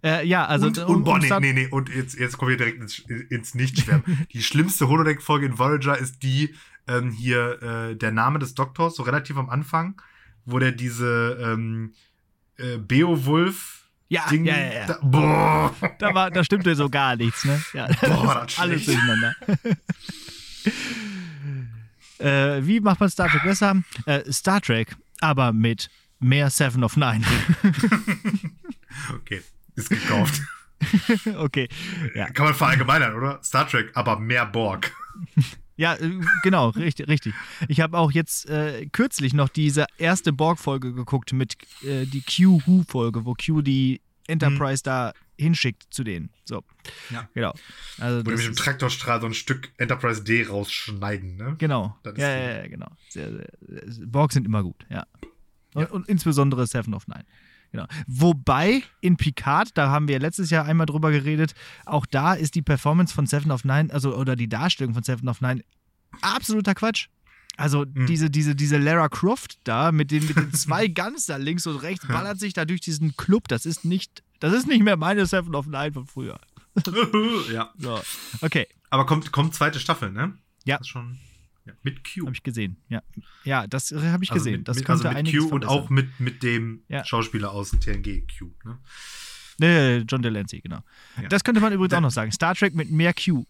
Äh, ja, also. Und, und boah, nee, nee, nee, und jetzt, jetzt kommen wir direkt ins, ins Nichtschwärmen. *laughs* die schlimmste Holodeck-Folge in Voyager ist die, ähm, hier, äh, der Name des Doktors, so relativ am Anfang, wo der diese ähm, äh, Beowulf ja, Ding, ja, ja, ja. Da, boah. Da, war, da stimmte so gar nichts, ne? Ja, boah, das *laughs* alles durcheinander. äh, wie macht man Star Trek besser? Äh, Star Trek, aber mit mehr Seven of Nine. *laughs* okay, ist gekauft. *laughs* okay, ja. Kann man verallgemeinern, oder? Star Trek, aber mehr Borg. Ja, äh, genau, richtig, richtig. Ich habe auch jetzt äh, kürzlich noch diese erste Borg-Folge geguckt mit äh, die Q-Who-Folge, wo Q die Enterprise mhm. da hinschickt zu denen. So. Ja. Genau. Also Wo die mit dem Traktorstrahl so ein Stück Enterprise D rausschneiden, ne? Genau. Ja, ja, ja, genau. Borg sind immer gut, ja. Und, ja. und insbesondere Seven of Nine. Genau. Wobei in Picard, da haben wir letztes Jahr einmal drüber geredet, auch da ist die Performance von Seven of Nine, also oder die Darstellung von Seven of Nine absoluter Quatsch. Also mhm. diese, diese, diese Lara Croft da mit den, mit den zwei *laughs* Guns da links und rechts ballert sich da durch diesen Club. Das ist nicht, das ist nicht mehr meine Seven of Nine von früher. *laughs* ja. So. Okay. Aber kommt, kommt zweite Staffel, ne? Ja. Das ist schon. Ja, mit Q. Habe ich gesehen, ja. Ja, das habe ich also gesehen. Mit, das mit, also mit Q und auch mit, mit dem ja. Schauspieler aus TNG, Q. Ne? Nee, John Delancey, genau. Ja. Das könnte man übrigens auch noch sagen. Star Trek mit mehr Q.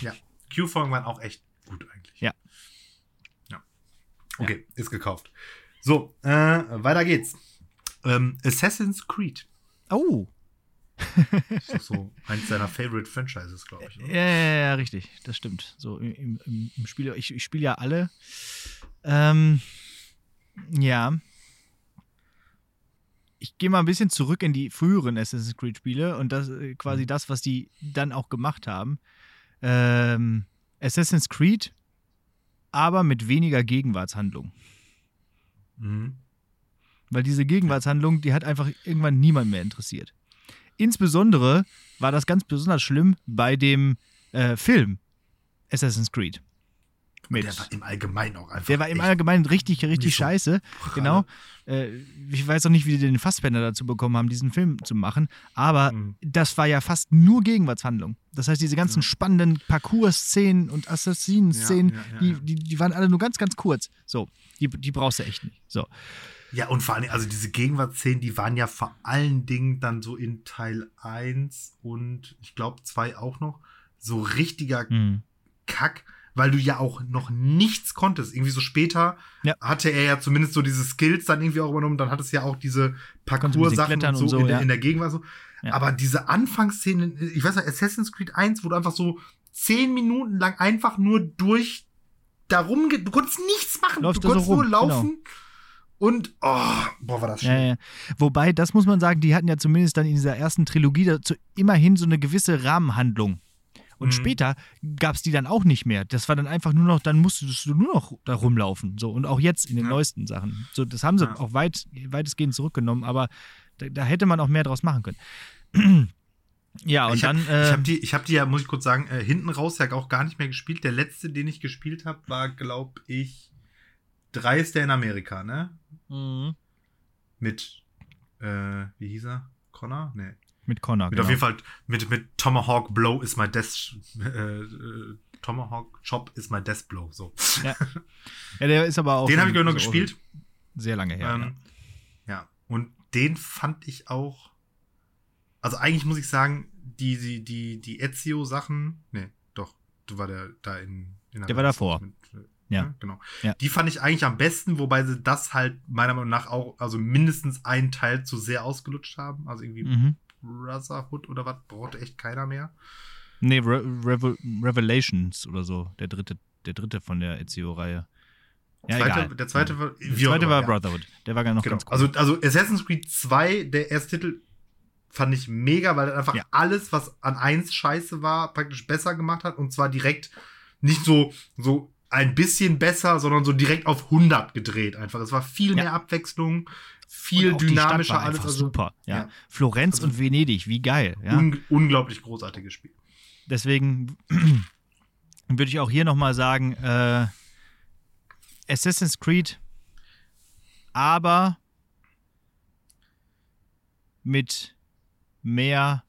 Ja, Q-Folgen waren auch echt gut eigentlich. Ja. Ja. Okay, ist gekauft. So, äh, weiter geht's. Ähm, Assassin's Creed. Oh. Das ist so eins seiner Favorite Franchises, glaube ich. Ja, ja, ja, richtig. Das stimmt. So im, im, im Spiel, ich, ich spiele ja alle. Ähm, ja. Ich gehe mal ein bisschen zurück in die früheren Assassin's Creed-Spiele und das äh, quasi mhm. das, was die dann auch gemacht haben. Ähm, Assassin's Creed, aber mit weniger Gegenwartshandlung. Mhm. Weil diese Gegenwartshandlung, die hat einfach irgendwann niemand mehr interessiert. Insbesondere war das ganz besonders schlimm bei dem äh, Film Assassin's Creed. Mit. Der war im Allgemeinen auch einfach. Der war im Allgemeinen richtig, richtig scheiße. So genau. Äh, ich weiß auch nicht, wie die den Fassbänder dazu bekommen haben, diesen Film zu machen. Aber mhm. das war ja fast nur Gegenwartshandlung. Das heißt, diese ganzen ja. spannenden Parcours-Szenen und Assassinen-Szenen, ja, ja, die, die, die waren alle nur ganz, ganz kurz. So, die, die brauchst du echt nicht. So. Ja, und vor allem, also diese Gegenwartsszenen, die waren ja vor allen Dingen dann so in Teil 1 und ich glaube 2 auch noch, so richtiger mhm. Kack, weil du ja auch noch nichts konntest. Irgendwie so später ja. hatte er ja zumindest so diese Skills dann irgendwie auch übernommen, dann hat es ja auch diese Parcours-Sachen so, und so in, ja. in, der Gegenwart so. Ja. Aber diese Anfangsszenen, ich weiß nicht, Assassin's Creed 1, wo du einfach so zehn Minuten lang einfach nur durch darum, du konntest nichts machen, Läuft du konntest so nur laufen. Genau und, oh, boah, war das schön. Ja, ja. Wobei, das muss man sagen, die hatten ja zumindest dann in dieser ersten Trilogie dazu immerhin so eine gewisse Rahmenhandlung. Und mhm. später gab es die dann auch nicht mehr. Das war dann einfach nur noch, dann musstest du nur noch da rumlaufen. So. Und auch jetzt in den ja. neuesten Sachen. So, das haben sie auch weit, weitestgehend zurückgenommen, aber da, da, hätte man auch mehr draus machen können. *clears throat* ja, und ich dann. Hab, äh, ich habe die, hab die ja, muss ich kurz sagen, äh, hinten raus ja auch gar nicht mehr gespielt. Der letzte, den ich gespielt habe, war, glaube ich, drei ist der in Amerika, ne? Mhm. Mit, äh, wie hieß er? Connor? Nee. Mit Connor, Mit genau. auf jeden Fall, mit, mit Tomahawk Blow is my death, äh, äh, Tomahawk Chop is my death blow, so. Ja. ja der ist aber auch. Den habe ich noch gespielt. Sehr lange her. Ähm, ja. ja. Und den fand ich auch, also eigentlich muss ich sagen, die, die, die, die Ezio-Sachen, nee, doch, du war der da in, in der, der war davor. Mit, ja. ja. genau. Ja. Die fand ich eigentlich am besten, wobei sie das halt meiner Meinung nach auch, also mindestens einen Teil zu sehr ausgelutscht haben. Also irgendwie mhm. Brotherhood oder was brauchte echt keiner mehr. Nee, Re Revel Revelations oder so, der dritte, der dritte von der Ezio-Reihe. Ja, zweite, der zweite war, der zweite war Brotherhood. Der war gar noch genau. ganz cool. Also, also Assassin's Creed 2, der erste Titel, fand ich mega, weil er einfach ja. alles, was an 1 scheiße war, praktisch besser gemacht hat. Und zwar direkt nicht so, so ein bisschen besser, sondern so direkt auf 100 gedreht einfach. Es war viel ja. mehr Abwechslung, viel dynamischer alles. Also, super. Ja. ja. Florenz also, und Venedig, wie geil. Ja. Un unglaublich großartiges Spiel. Deswegen *clears throat* würde ich auch hier nochmal sagen, äh, Assassin's Creed, aber mit mehr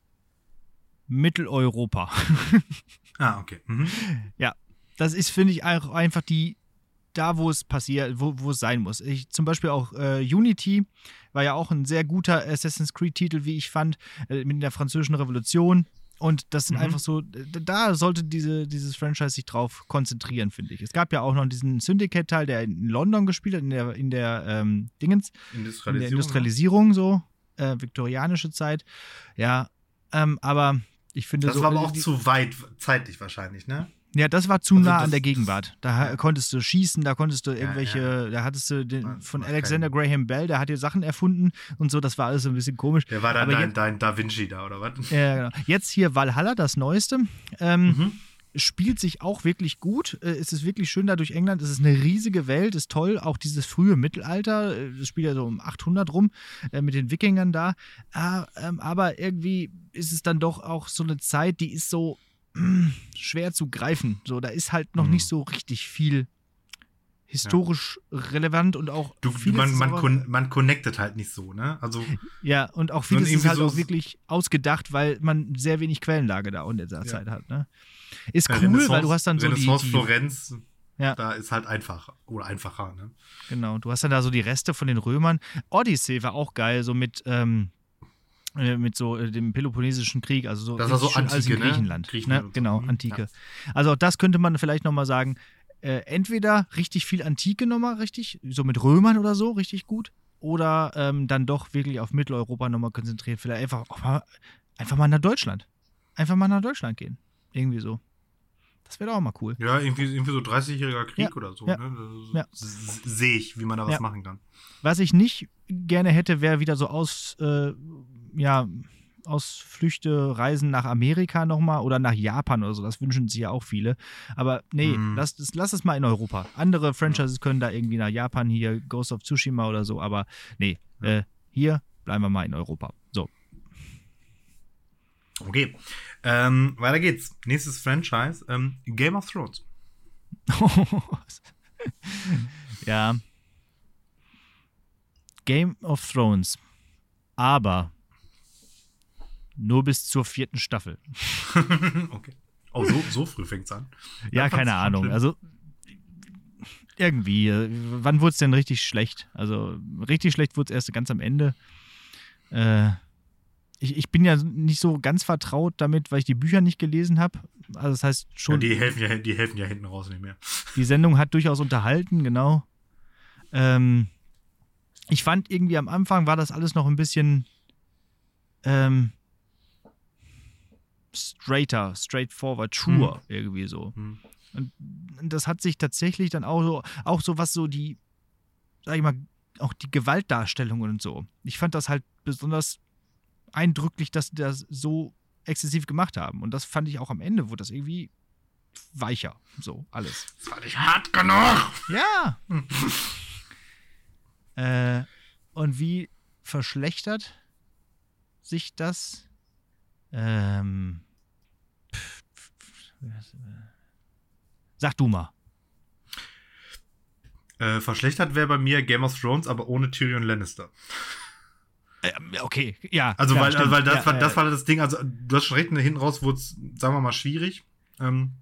Mitteleuropa. *laughs* ah, okay. Mhm. Ja, das ist, finde ich, auch einfach die, da, wo es passiert, wo, wo es sein muss. Ich, zum Beispiel auch äh, Unity war ja auch ein sehr guter Assassin's Creed-Titel, wie ich fand, äh, mit der französischen Revolution. Und das sind mhm. einfach so, da sollte diese, dieses Franchise sich drauf konzentrieren, finde ich. Es gab ja auch noch diesen Syndicate-Teil, der in London gespielt hat, in der, in der ähm, Dingens, Industrialisierung, in der Industrialisierung so, äh, viktorianische Zeit. Ja, ähm, aber ich finde das so, war aber auch zu weit zeitlich wahrscheinlich, ne? Ja, das war zu also nah an der Gegenwart. Da konntest du schießen, da konntest du irgendwelche, ja, ja. da hattest du den, von Alexander Graham Bell, der hat dir Sachen erfunden und so, das war alles so ein bisschen komisch. Der war dann dein, jetzt, dein, Da Vinci da, oder was? Ja, genau. Jetzt hier Valhalla, das Neueste. Ähm, mhm. Spielt sich auch wirklich gut. Äh, es ist wirklich schön da durch England. Es ist eine riesige Welt, ist toll. Auch dieses frühe Mittelalter. Äh, das spielt ja so um 800 rum äh, mit den Wikingern da. Ah, ähm, aber irgendwie ist es dann doch auch so eine Zeit, die ist so schwer zu greifen. So, da ist halt noch mhm. nicht so richtig viel historisch ja. relevant und auch du, man, man, kon man connectet halt nicht so, ne? Also ja, und auch vieles ist halt so auch wirklich ausgedacht, weil man sehr wenig Quellenlage da in dieser ja. Zeit hat, ne? Ist ja, cool, weil du hast dann so Renaissance die, Florenz, ja. da ist halt einfach oder einfacher, ne? Genau, du hast dann da so die Reste von den Römern. Odyssey war auch geil, so mit ähm, äh, mit so äh, dem Peloponnesischen Krieg, also so, das war so Antike, in ne? Griechenland. Ne? Griechenland ne? Genau, so. Antike. Ja. Also auch das könnte man vielleicht nochmal sagen. Äh, entweder richtig viel Antike nochmal richtig, so mit Römern oder so, richtig gut. Oder ähm, dann doch wirklich auf Mitteleuropa nochmal konzentriert. Vielleicht einfach, mal, einfach mal nach Deutschland. Einfach mal nach Deutschland gehen. Irgendwie so. Das wäre auch mal cool. Ja, irgendwie, irgendwie so 30-jähriger Krieg ja, oder so. Ja, ne? ja. Sehe ich, wie man da was machen kann. Was ich nicht gerne hätte, wäre wieder so aus, äh, ja, Ausflüchte, Reisen nach Amerika nochmal oder nach Japan oder so. Das wünschen sich ja auch viele. Aber nee, mm. lass, lass es mal in Europa. Andere Franchises können da irgendwie nach Japan, hier Ghost of Tsushima oder so. Aber nee, äh, hier bleiben wir mal in Europa. So. Okay. Ähm, weiter geht's. Nächstes Franchise: ähm, Game of Thrones. *laughs* ja. Game of Thrones. Aber nur bis zur vierten Staffel. *laughs* okay. Oh, so, so früh fängt's an. ja, keine Ahnung. Schlimm. Also irgendwie. Äh, wann wurde es denn richtig schlecht? Also richtig schlecht wurde es erst ganz am Ende. Äh, ich, ich bin ja nicht so ganz vertraut damit, weil ich die Bücher nicht gelesen habe. Also das heißt schon. Ja, die helfen ja, die helfen ja hinten raus nicht mehr. Die Sendung hat durchaus unterhalten, genau. Ähm, ich fand irgendwie am Anfang war das alles noch ein bisschen ähm, straighter, straightforward, truer, hm. irgendwie so. Hm. Und das hat sich tatsächlich dann auch so, auch so was so die, sag ich mal, auch die Gewaltdarstellung und so. Ich fand das halt besonders eindrücklich, dass sie das so exzessiv gemacht haben. Und das fand ich auch am Ende, wurde das irgendwie weicher. So, alles. Das war nicht hart genug. Ja. *laughs* äh, und wie verschlechtert sich das? Ähm, sag du mal. Äh, verschlechtert wäre bei mir Game of Thrones, aber ohne Tyrion Lannister. Äh, okay, ja. Also, klar, weil, also, weil das, ja, war, das war das Ding, also du hast schon recht, hinten raus wurde es, sagen wir mal, schwierig. Ähm,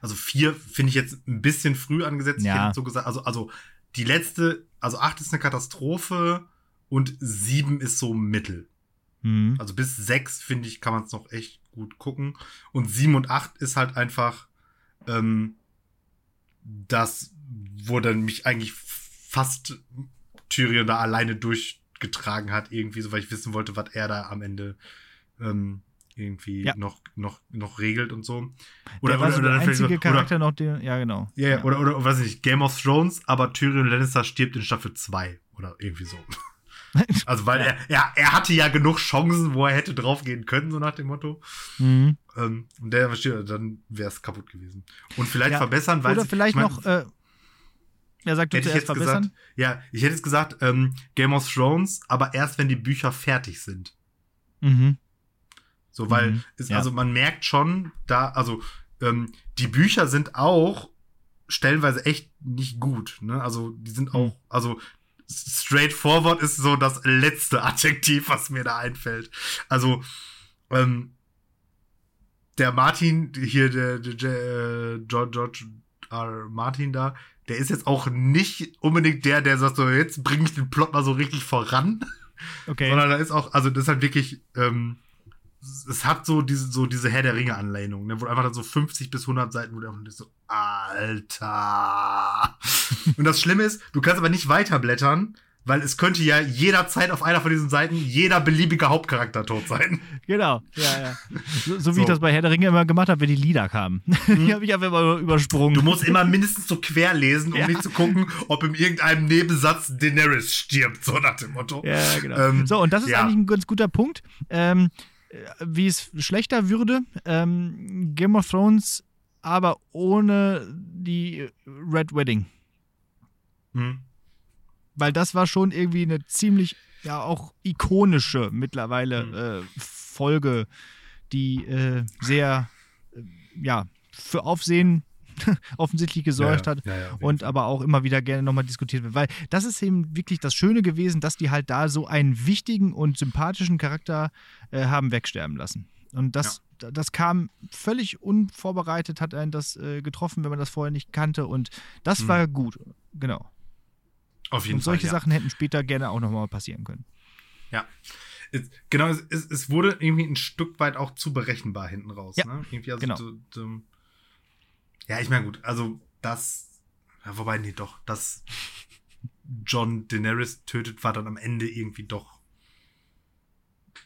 also vier finde ich jetzt ein bisschen früh angesetzt. Ja. So gesagt, also, also die letzte, also acht ist eine Katastrophe und sieben ist so mittel. Mhm. Also bis sechs, finde ich, kann man es noch echt gut gucken. Und sieben und acht ist halt einfach ähm, das, wo dann mich eigentlich fast Tyrion da alleine durch getragen hat, irgendwie so, weil ich wissen wollte, was er da am Ende ähm, irgendwie ja. noch, noch, noch regelt und so. Oder, der war oder, so der einzige Charakter oder, noch, den, ja, genau. Ja, ja, Oder, oder, weiß ich nicht, Game of Thrones, aber Tyrion Lannister stirbt in Staffel 2 oder irgendwie so. *laughs* also, weil ja. er, er, er hatte ja genug Chancen, wo er hätte draufgehen können, so nach dem Motto. Mhm. Ähm, und der, dann wäre es kaputt gewesen. Und vielleicht verbessern, weil. Oder vielleicht ich mein, noch, äh, ja, sag du hätte zuerst verbessern. Gesagt, ja, ich hätte jetzt gesagt, ähm, Game of Thrones, aber erst wenn die Bücher fertig sind. Mhm. So, weil mhm, es, ja. also man merkt schon, da, also ähm, die Bücher sind auch stellenweise echt nicht gut. Ne? Also die sind auch, mhm. also straightforward ist so das letzte Adjektiv, was mir da einfällt. Also ähm, der Martin hier, der, der, der äh, George, George R. Martin da, der ist jetzt auch nicht unbedingt der, der sagt so, jetzt bringe ich den Plot mal so richtig voran. Okay. Sondern da ist auch, also das ist halt wirklich, ähm, es hat so diese, so diese Herr der Ringe-Anlehnung, ne, wo einfach dann so 50 bis 100 Seiten, wo du einfach so, Alter. *laughs* Und das Schlimme ist, du kannst aber nicht weiterblättern, weil es könnte ja jederzeit auf einer von diesen Seiten jeder beliebige Hauptcharakter tot sein. Genau, ja, ja. So, so wie so. ich das bei Herr der Ringe immer gemacht habe, wenn die Lieder kamen. *laughs* Mhm. Die habe ich einfach immer übersprungen. Du musst immer mindestens so quer lesen, um ja. nicht zu gucken, ob in irgendeinem Nebensatz Daenerys stirbt, so nach dem Motto. Ja, genau. Ähm, so, und das ist ja. eigentlich ein ganz guter Punkt. Ähm, wie es schlechter würde, ähm, Game of Thrones aber ohne die Red Wedding. Hm. Weil das war schon irgendwie eine ziemlich, ja, auch ikonische mittlerweile hm. äh, Folge, die äh, sehr, äh, ja, für Aufsehen *laughs* offensichtlich gesorgt ja, hat ja, ja, und aber auch immer wieder gerne nochmal diskutiert wird. Weil das ist eben wirklich das Schöne gewesen, dass die halt da so einen wichtigen und sympathischen Charakter äh, haben wegsterben lassen. Und das, das kam völlig unvorbereitet, hat einen das äh, getroffen, wenn man das vorher nicht kannte. Und das hm. war gut, genau. Auf jeden Und solche Fall. Sachen hätten später gerne auch nochmal passieren können. Ja. Genau, es, es, wurde irgendwie ein Stück weit auch zu berechenbar hinten raus. Ja, ne? irgendwie also genau. So, so, ja, ich meine, gut, also das, ja, wobei, nee, doch, dass John Daenerys tötet, war dann am Ende irgendwie doch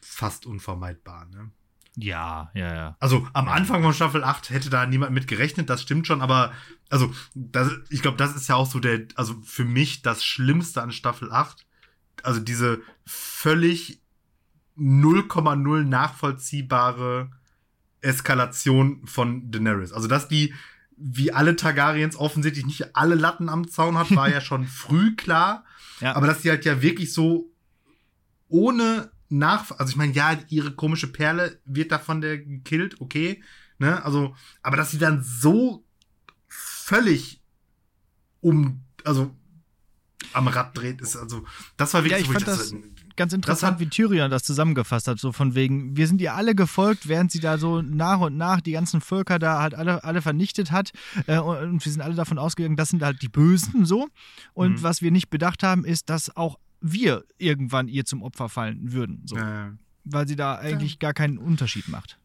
fast unvermeidbar, ne? Ja, ja, ja. Also am Anfang von Staffel 8 hätte da niemand mit gerechnet, das stimmt schon, aber also das, ich glaube, das ist ja auch so der, also für mich das Schlimmste an Staffel 8. Also diese völlig 0,0 nachvollziehbare Eskalation von Daenerys. Also dass die, wie alle Targaryens, offensichtlich nicht alle Latten am Zaun hat, war ja *laughs* schon früh klar. Ja. Aber dass sie halt ja wirklich so ohne nach, also ich meine, ja, ihre komische Perle wird davon der gekillt, okay, ne, also, aber dass sie dann so völlig um, also am Rad dreht, ist also, das war wirklich ja, ich fand das, das ganz interessant, hat, wie Tyrion das zusammengefasst hat, so von wegen, wir sind ihr alle gefolgt, während sie da so nach und nach die ganzen Völker da halt alle, alle vernichtet hat äh, und wir sind alle davon ausgegangen, das sind halt die Bösen so und mhm. was wir nicht bedacht haben, ist, dass auch wir irgendwann ihr zum Opfer fallen würden. So. Äh, weil sie da eigentlich ja. gar keinen Unterschied macht.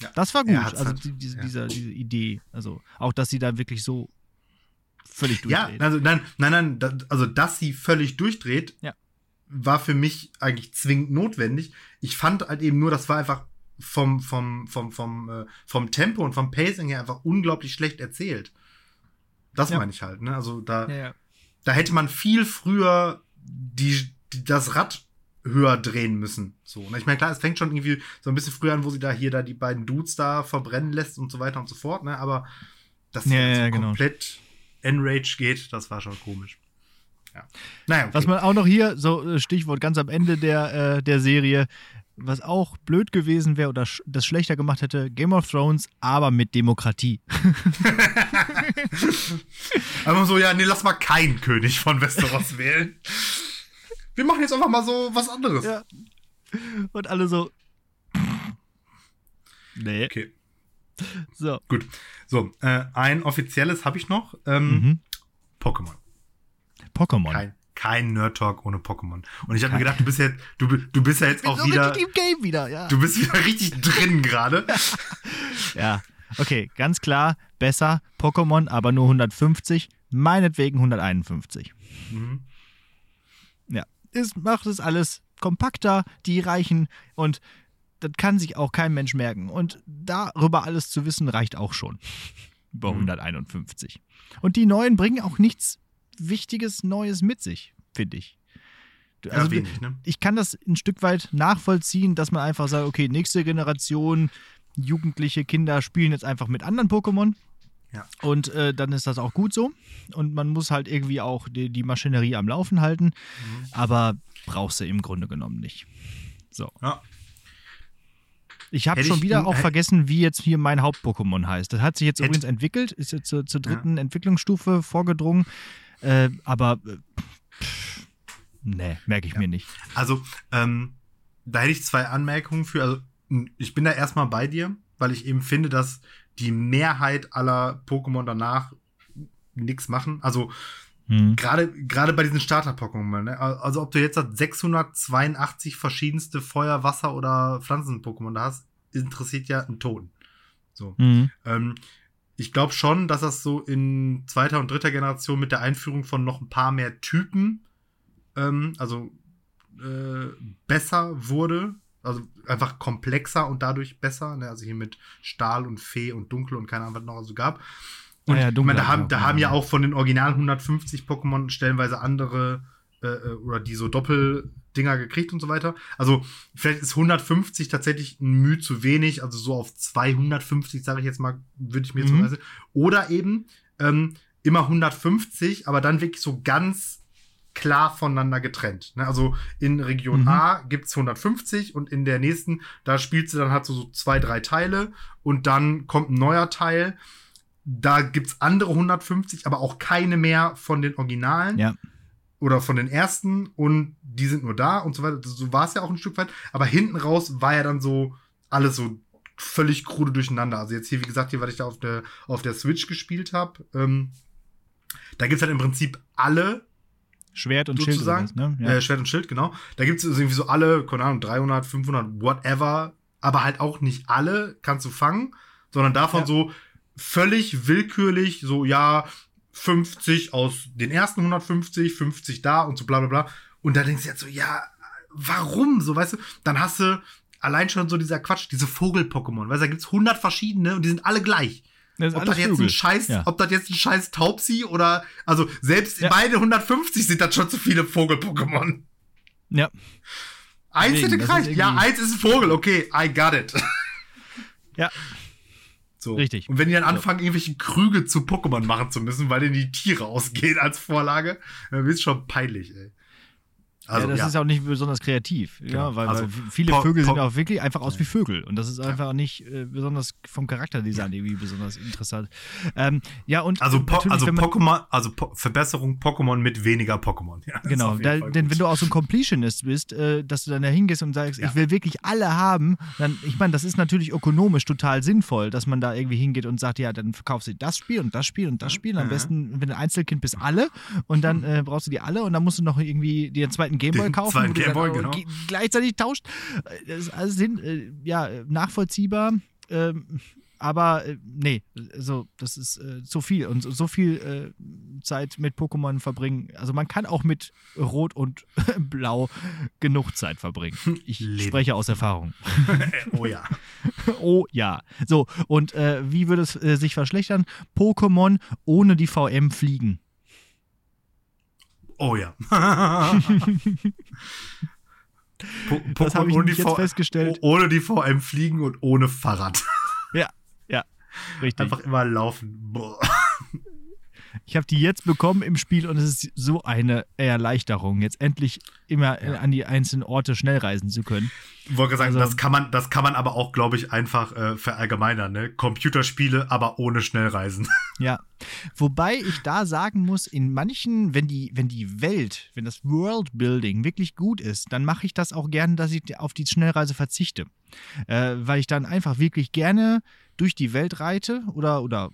Ja. Das war gut, also halt, die, diese, ja. diese, diese, Idee. Also auch, dass sie da wirklich so völlig durchdreht. Ja, also nein, nein, nein, also dass sie völlig durchdreht, ja. War für mich eigentlich zwingend notwendig. Ich fand halt eben nur, das war einfach vom, vom, vom, vom, äh, vom Tempo und vom Pacing her einfach unglaublich schlecht erzählt. Das meine ich halt, ne? Also da, da hätte man viel früher die, die das Rad höher drehen müssen. So. Und ich meine, klar, es fängt schon irgendwie so ein bisschen früher an, wo sie da hier da die beiden Dudes da verbrennen lässt und so weiter und so fort, ne? Aber dass ja, ja, genau. komplett Enrage geht, das war schon komisch. Ja. Naja, okay. Was man auch noch hier, so äh, Stichwort ganz am Ende der, äh, der Serie, was auch blöd gewesen wäre oder sch das schlechter gemacht hätte, Game of Thrones, aber mit Demokratie. einfach *laughs* so, ja, nee, lass mal keinen König von Westeros *laughs* wählen. Wir machen jetzt einfach mal so was anderes. Ja. Und alle so. Nee. Okay. So. Gut. So, äh, ein offizielles habe ich noch. Ähm, mhm. Pokémon. Pokémon. Kein, kein Nerd Talk ohne Pokémon. Und ich habe mir gedacht, du bist ja, du, du bist ja jetzt auch so wieder. im Game wieder, ja. Du bist wieder *laughs* richtig drin gerade. *laughs* ja. Okay, ganz klar, besser Pokémon, aber nur 150, meinetwegen 151. Mhm. Ja, es macht es alles kompakter, die reichen und das kann sich auch kein Mensch merken. Und darüber alles zu wissen, reicht auch schon. Über mhm. 151. Und die neuen bringen auch nichts Wichtiges Neues mit sich, finde ich. Also, ja, wenig, ne? Ich kann das ein Stück weit nachvollziehen, dass man einfach sagt, okay, nächste Generation, jugendliche Kinder spielen jetzt einfach mit anderen Pokémon. Ja. Und äh, dann ist das auch gut so. Und man muss halt irgendwie auch die, die Maschinerie am Laufen halten. Mhm. Aber brauchst du im Grunde genommen nicht. So. Ja. Ich habe schon wieder auch vergessen, wie jetzt hier mein Haupt-Pokémon heißt. Das hat sich jetzt übrigens entwickelt, ist jetzt zur, zur dritten ja. Entwicklungsstufe vorgedrungen. Äh, aber pff, nee, merke ich ja. mir nicht. Also, ähm, da hätte ich zwei Anmerkungen für. Also, ich bin da erstmal bei dir, weil ich eben finde, dass die Mehrheit aller Pokémon danach nichts machen. Also, hm. gerade gerade bei diesen Starter-Pokémon. Ne? Also, ob du jetzt 682 verschiedenste Feuer-, Wasser- oder Pflanzen-Pokémon da hast, interessiert ja einen Ton. So. Mhm. Ähm, ich glaube schon, dass das so in zweiter und dritter Generation mit der Einführung von noch ein paar mehr Typen ähm, also äh, besser wurde. Also einfach komplexer und dadurch besser. Ne? Also hier mit Stahl und Fee und Dunkel und keine Ahnung, was noch so gab. Und ja, ja, dunkel, meine, da, haben, da haben ja auch von den Original 150 Pokémon stellenweise andere äh, äh, oder die so Doppeldinger gekriegt und so weiter. Also vielleicht ist 150 tatsächlich ein Mühe zu wenig, also so auf 250, sage ich jetzt mal, würde ich mir mhm. so Oder eben ähm, immer 150, aber dann wirklich so ganz klar voneinander getrennt. Ne? Also in Region mhm. A gibt's 150 und in der nächsten, da spielst du dann halt so, so zwei, drei Teile und dann kommt ein neuer Teil. Da gibt's andere 150, aber auch keine mehr von den Originalen. Ja. Oder von den ersten und die sind nur da und so weiter. So war es ja auch ein Stück weit. Aber hinten raus war ja dann so alles so völlig krude durcheinander. Also jetzt hier, wie gesagt, hier, was ich da auf der, auf der Switch gespielt habe, ähm, da gibt's halt im Prinzip alle Schwert und Schild. Was, ne? ja. äh, Schwert und Schild, genau. Da gibt es irgendwie so alle, keine Ahnung, 300, 500, whatever. Aber halt auch nicht alle kannst du fangen, sondern davon ja. so völlig willkürlich, so ja, 50 aus den ersten 150, 50 da und so bla bla bla. Und da denkst du jetzt so, ja, warum? So, weißt du, dann hast du allein schon so dieser Quatsch, diese Vogel-Pokémon, weißt du, da gibt's 100 verschiedene und die sind alle gleich. Das ob das jetzt Flügel. ein Scheiß, ja. ob das jetzt ein Scheiß Taubsi oder, also selbst ja. beide 150 sind das schon zu viele Vogel-Pokémon. Ja. Eins Deswegen, hätte gereicht. Ja, eins ist ein Vogel. Okay, I got it. Ja. So. Richtig. Und wenn die dann anfangen, so. irgendwelche Krüge zu Pokémon machen zu müssen, weil denen die Tiere ausgehen als Vorlage, dann es schon peinlich, ey. Also, ja, das ja. ist auch nicht besonders kreativ, genau. ja, weil, also, weil viele Vögel sind auch wirklich einfach aus wie Vögel und das ist einfach ja. nicht äh, besonders vom Charakterdesign irgendwie besonders interessant. Ähm, ja und also, po also Pokémon, also po Verbesserung Pokémon mit weniger Pokémon. Genau, da, denn wenn du auch so ein Completionist bist, äh, dass du dann da hingehst und sagst, ich will wirklich alle haben, dann, ich meine, das ist natürlich ökonomisch total sinnvoll, dass man da irgendwie hingeht und sagt, ja, dann verkaufst du das Spiel und das Spiel und das Spiel. Am besten, wenn du Einzelkind bist, alle und dann äh, brauchst du die alle und dann musst du noch irgendwie dir einen zweiten Gameboy den kaufen, wo Gameboy, du genau. gleichzeitig tauscht. Das ist alles hin, äh, ja, nachvollziehbar. Ähm, aber äh, nee, so, das ist äh, zu viel und so, so viel äh, Zeit mit Pokémon verbringen. Also man kann auch mit Rot und *laughs* Blau genug Zeit verbringen. Ich Leben. spreche aus Erfahrung. *laughs* oh ja. *laughs* oh ja. So, und äh, wie würde es äh, sich verschlechtern? Pokémon ohne die VM fliegen. Oh ja. *laughs* das habe ich ohne jetzt v festgestellt. Ohne die VM fliegen und ohne Fahrrad. ja, ja. Richtig. Einfach immer laufen. Boah. Ich habe die jetzt bekommen im Spiel und es ist so eine Erleichterung, jetzt endlich immer ja. an die einzelnen Orte schnell reisen zu können. Ich wollte sagen, also, das kann man, das kann man aber auch, glaube ich, einfach äh, verallgemeinern. Ne? Computerspiele, aber ohne Schnellreisen. *laughs* Ja. Wobei ich da sagen muss, in manchen, wenn die, wenn die Welt, wenn das Worldbuilding wirklich gut ist, dann mache ich das auch gerne, dass ich auf die Schnellreise verzichte. Äh, weil ich dann einfach wirklich gerne durch die Welt reite oder, oder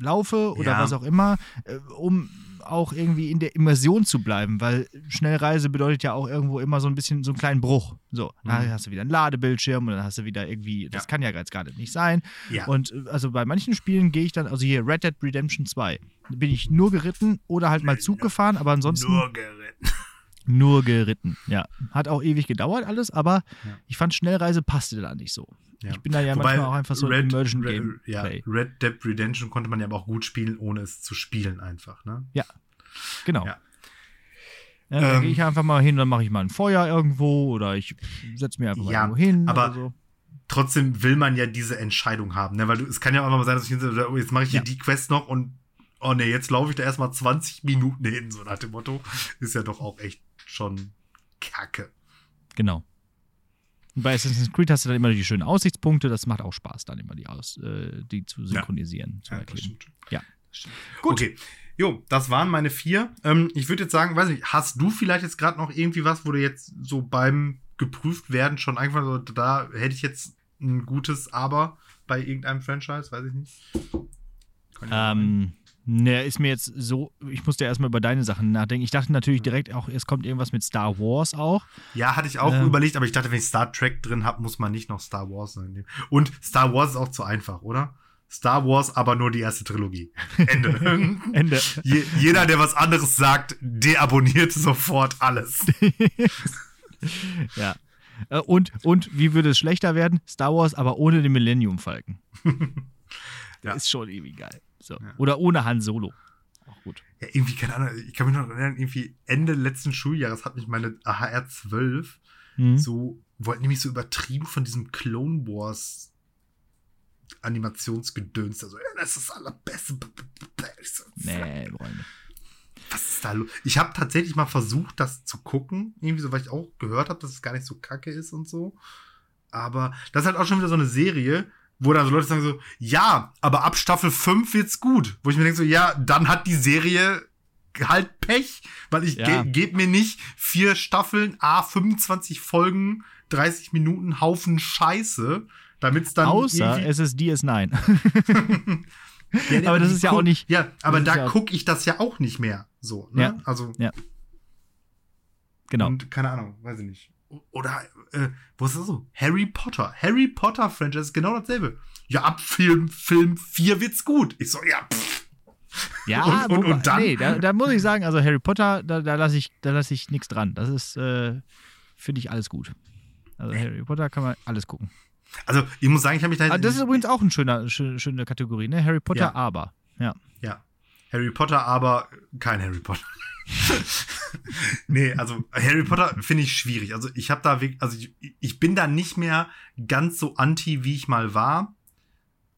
laufe oder ja. was auch immer, äh, um auch irgendwie in der Immersion zu bleiben, weil Schnellreise bedeutet ja auch irgendwo immer so ein bisschen so einen kleinen Bruch. So, mhm. dann hast du wieder einen Ladebildschirm und dann hast du wieder irgendwie, das ja. kann ja jetzt gerade nicht sein. Ja. Und äh, also bei manchen Spielen gehe ich dann, also hier Red Dead Redemption 2, bin ich nur geritten oder halt mal Zug gefahren, aber ansonsten. Nur geritten. Nur geritten, ja. Hat auch ewig gedauert alles, aber ja. ich fand Schnellreise passte da nicht so. Ja. Ich bin da ja Wobei manchmal auch einfach so Red, Immersion Game. Red, ja, Red Dead Redemption konnte man ja aber auch gut spielen, ohne es zu spielen einfach, ne? Ja. Genau. Ja. Ja, dann ähm, gehe ich einfach mal hin, dann mache ich mal ein Feuer irgendwo oder ich setze mir einfach ja, mal irgendwo hin. Aber so. trotzdem will man ja diese Entscheidung haben, ne? Weil du, es kann ja auch mal sein, dass ich hinsetze, oh, jetzt mache ich hier die Quest noch und oh ne, jetzt laufe ich da erstmal 20 Minuten hin, so nach dem Motto. Ist ja doch auch echt schon kacke. Genau. Und bei Assassin's Creed hast du dann immer die schönen Aussichtspunkte. Das macht auch Spaß, dann immer die, aus, äh, die zu synchronisieren. Ja, zu ja, ja. Gut. Okay. Jo, das waren meine vier. Ähm, ich würde jetzt sagen, weiß nicht, hast du vielleicht jetzt gerade noch irgendwie was, wo du jetzt so beim geprüft werden schon einfach so, da hätte ich jetzt ein gutes Aber bei irgendeinem Franchise, weiß ich nicht. Ähm, Ne, ist mir jetzt so, ich musste ja erstmal über deine Sachen nachdenken. Ich dachte natürlich direkt auch, es kommt irgendwas mit Star Wars auch. Ja, hatte ich auch ähm, überlegt, aber ich dachte, wenn ich Star Trek drin habe, muss man nicht noch Star Wars nehmen. Und Star Wars ist auch zu einfach, oder? Star Wars, aber nur die erste Trilogie. Ende. *laughs* Ende. Je, jeder, der was anderes sagt, deabonniert sofort alles. *laughs* ja. Äh, und, und wie würde es schlechter werden? Star Wars, aber ohne den Millennium Falken. *laughs* ja. Ist schon irgendwie geil. So. Ja. Oder ohne Han Solo. Auch gut. Ja, irgendwie, keine Ahnung, ich kann mich noch erinnern, irgendwie Ende letzten Schuljahres hat mich meine HR 12 mhm. so, wollten nämlich so übertrieben von diesem Clone Wars Animationsgedöns. Also, ja, das ist das allerbeste. Nee, Freunde. Was ist da los? Ich habe tatsächlich mal versucht, das zu gucken. Irgendwie so, weil ich auch gehört habe, dass es gar nicht so kacke ist und so. Aber das ist halt auch schon wieder so eine Serie, wo dann so Leute sagen so, ja, aber ab Staffel 5 wird's gut. Wo ich mir denke so, ja, dann hat die Serie halt Pech, weil ich ja. ge gebe mir nicht vier Staffeln, a 25 Folgen, 30 Minuten Haufen Scheiße, damit es dann Außer es ist DS9. *laughs* ja, aber das ist ja auch nicht. Ja, aber da ja gucke ich das ja auch nicht mehr. So, ne? Ja. Also. Ja. Genau. Und keine Ahnung, weiß ich nicht. Oder, äh, wo ist das so? Harry Potter. Harry Potter Franchise ist genau dasselbe. Ja, ab Film, Film 4 wird's gut. Ich so, ja, pff. Ja, und, und, und dann? Nee, da, da, muss ich sagen, also Harry Potter, da, da lasse ich, lass ich nichts dran. Das ist, äh, finde ich alles gut. Also Harry Potter kann man alles gucken. Also, ich muss sagen, ich habe mich da. Ah, das ist übrigens auch eine schöne, schöne, schöne Kategorie, ne? Harry Potter, ja. aber. Ja. Ja. Harry Potter, aber kein Harry Potter. *laughs* nee, also Harry Potter finde ich schwierig. Also ich habe da wirklich, also ich, ich, bin da nicht mehr ganz so anti, wie ich mal war.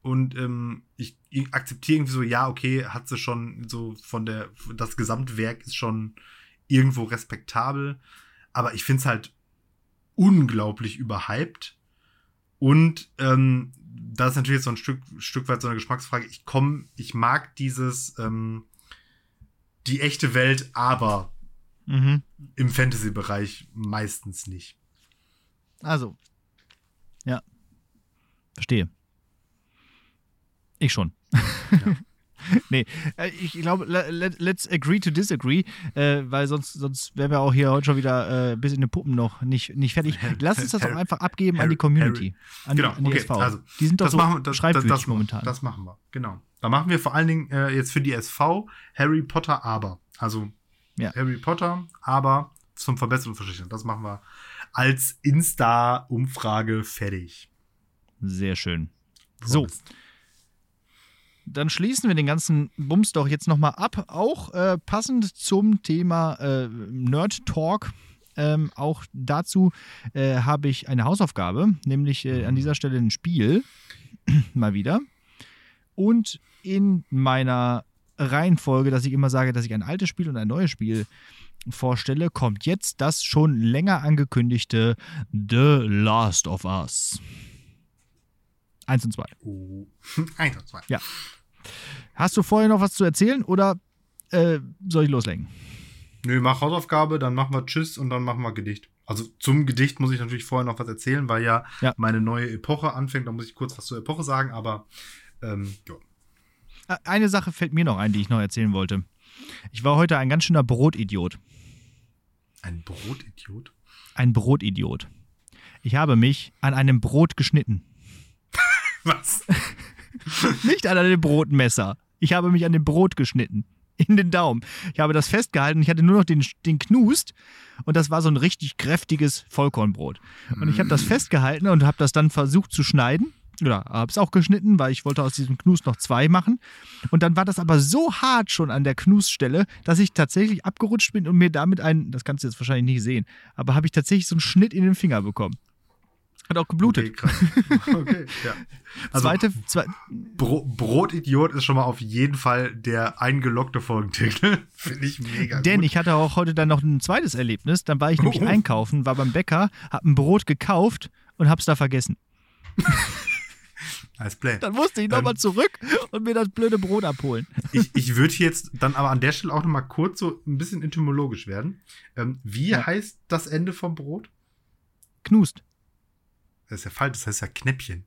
Und ähm, ich, ich akzeptiere irgendwie so, ja, okay, hat sie schon so von der, das Gesamtwerk ist schon irgendwo respektabel. Aber ich finde es halt unglaublich überhyped. Und ähm, das ist natürlich so ein Stück, Stück weit so eine Geschmacksfrage. Ich komme, ich mag dieses, ähm, die echte Welt, aber mhm. im Fantasy-Bereich meistens nicht. Also, ja. Verstehe. Ich schon. Ja. *laughs* *laughs* nee, äh, ich glaube, let, let's agree to disagree, äh, weil sonst, sonst wären wir auch hier heute schon wieder äh, bis in den Puppen noch nicht, nicht fertig. Lass uns das doch einfach abgeben Harry, an die Community. An genau, die, an die okay, SV. Also, die sind doch das so machen, das, das, das, momentan. Das machen wir, genau. Da machen wir vor allen Dingen äh, jetzt für die SV Harry Potter aber. Also ja. Harry Potter, aber zum Verbesserungsversprechen. Das machen wir als Insta-Umfrage fertig. Sehr schön. So. Dann schließen wir den ganzen Bums doch jetzt nochmal ab. Auch äh, passend zum Thema äh, Nerd Talk. Ähm, auch dazu äh, habe ich eine Hausaufgabe, nämlich äh, an dieser Stelle ein Spiel. *clears throat* mal wieder. Und in meiner Reihenfolge, dass ich immer sage, dass ich ein altes Spiel und ein neues Spiel vorstelle, kommt jetzt das schon länger angekündigte The Last of Us. Eins und zwei. Oh. *laughs* Eins und zwei. Ja. Hast du vorher noch was zu erzählen oder äh, soll ich loslegen? Nö, mach Hausaufgabe, dann machen wir Tschüss und dann machen wir Gedicht. Also zum Gedicht muss ich natürlich vorher noch was erzählen, weil ja, ja. meine neue Epoche anfängt. Da muss ich kurz was zur Epoche sagen, aber ähm, ja. Eine Sache fällt mir noch ein, die ich noch erzählen wollte. Ich war heute ein ganz schöner Brotidiot. Ein Brotidiot? Ein Brotidiot. Ich habe mich an einem Brot geschnitten. *laughs* Was? *laughs* *laughs* Nicht an einem Brotmesser. Ich habe mich an dem Brot geschnitten. In den Daumen. Ich habe das festgehalten. Ich hatte nur noch den, den Knust. Und das war so ein richtig kräftiges Vollkornbrot. Und ich habe das mm. festgehalten und habe das dann versucht zu schneiden oder habe es auch geschnitten, weil ich wollte aus diesem Knus noch zwei machen. Und dann war das aber so hart schon an der Knusstelle, dass ich tatsächlich abgerutscht bin und mir damit einen, das kannst du jetzt wahrscheinlich nicht sehen, aber habe ich tatsächlich so einen Schnitt in den Finger bekommen. Hat auch geblutet. Okay, *laughs* okay ja. *laughs* Also, Zweite, zwei Bro Brotidiot ist schon mal auf jeden Fall der eingeloggte Folgentitel. *laughs* Finde ich mega Denn gut. ich hatte auch heute dann noch ein zweites Erlebnis. Dann war ich nämlich oh. einkaufen, war beim Bäcker, habe ein Brot gekauft und habe es da vergessen. Als Play. Dann musste ich nochmal zurück und mir das blöde Brot abholen. Ich, ich würde jetzt dann aber an der Stelle auch nochmal kurz so ein bisschen etymologisch werden. Ähm, wie ja. heißt das Ende vom Brot? Knust. Das ist ja falsch, das heißt ja Knäppchen.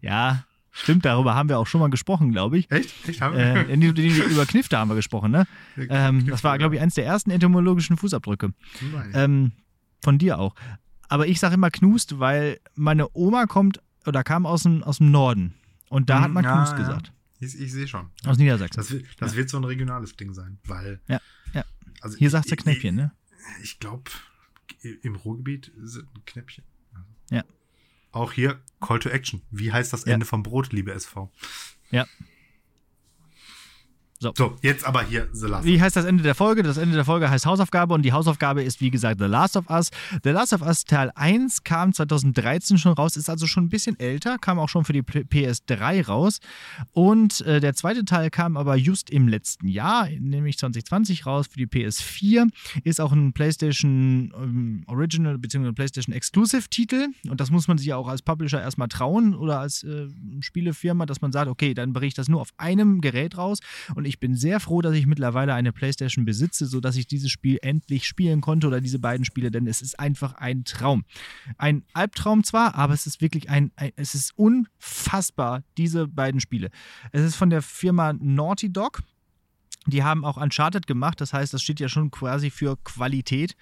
Ja, stimmt, darüber haben wir auch schon mal gesprochen, glaube ich. Echt? Echt haben wir? Äh, über Knifte haben wir gesprochen, ne? Ähm, das war, glaube ich, eins der ersten etymologischen Fußabdrücke. Ähm, von dir auch. Aber ich sage immer Knust, weil meine Oma kommt oder kam aus dem, aus dem Norden. Und da hm, hat man ja, Knus ja. gesagt. Ich, ich sehe schon. Aus Niedersachsen. Das, wird, das wird so ein regionales Ding sein, weil. Ja, ja. Also Hier sagt der Knäppchen, ne? Ich glaube, im Ruhrgebiet sind Knäppchen. Ja. Auch hier Call to Action. Wie heißt das Ende vom Brot, liebe SV? Ja. So. so, jetzt aber hier The Last Wie heißt das Ende der Folge? Das Ende der Folge heißt Hausaufgabe und die Hausaufgabe ist, wie gesagt, The Last of Us. The Last of Us Teil 1 kam 2013 schon raus, ist also schon ein bisschen älter, kam auch schon für die PS3 raus. Und äh, der zweite Teil kam aber just im letzten Jahr, nämlich 2020 raus für die PS4. Ist auch ein PlayStation ähm, Original bzw. PlayStation Exclusive Titel. Und das muss man sich ja auch als Publisher erstmal trauen oder als äh, Spielefirma, dass man sagt, okay, dann berichte ich das nur auf einem Gerät raus und ich bin sehr froh, dass ich mittlerweile eine PlayStation besitze, sodass ich dieses Spiel endlich spielen konnte oder diese beiden Spiele, denn es ist einfach ein Traum. Ein Albtraum zwar, aber es ist wirklich ein, ein es ist unfassbar, diese beiden Spiele. Es ist von der Firma Naughty Dog. Die haben auch Uncharted gemacht, das heißt, das steht ja schon quasi für Qualität.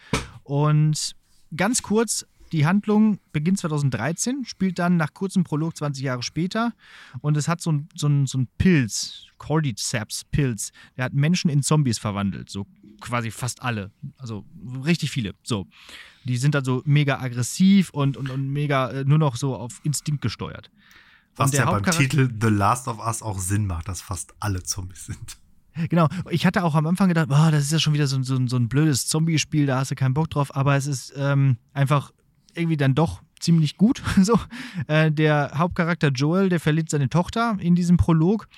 Und ganz kurz, die Handlung beginnt 2013, spielt dann nach kurzem Prolog 20 Jahre später und es hat so ein, so ein, so ein Pilz, Cordyceps-Pilz, der hat Menschen in Zombies verwandelt, so quasi fast alle, also richtig viele, so. Die sind dann so mega aggressiv und, und, und mega äh, nur noch so auf Instinkt gesteuert. Was ja beim Titel The Last of Us auch Sinn macht, dass fast alle Zombies sind. Genau, ich hatte auch am Anfang gedacht, oh, das ist ja schon wieder so, so, so ein blödes Zombie-Spiel, da hast du keinen Bock drauf, aber es ist ähm, einfach irgendwie dann doch ziemlich gut. *laughs* So, äh, der Hauptcharakter Joel, der verliert seine Tochter in diesem Prolog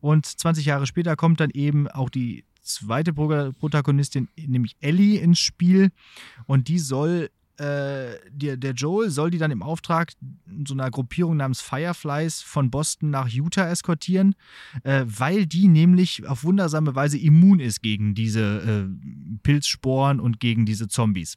und 20 Jahre später kommt dann eben auch die zweite Protagonistin, nämlich Ellie, ins Spiel und die soll äh, der, der Joel soll die dann im Auftrag so einer Gruppierung namens Fireflies von Boston nach Utah eskortieren, äh, weil die nämlich auf wundersame Weise immun ist gegen diese äh, Pilzsporen und gegen diese Zombies.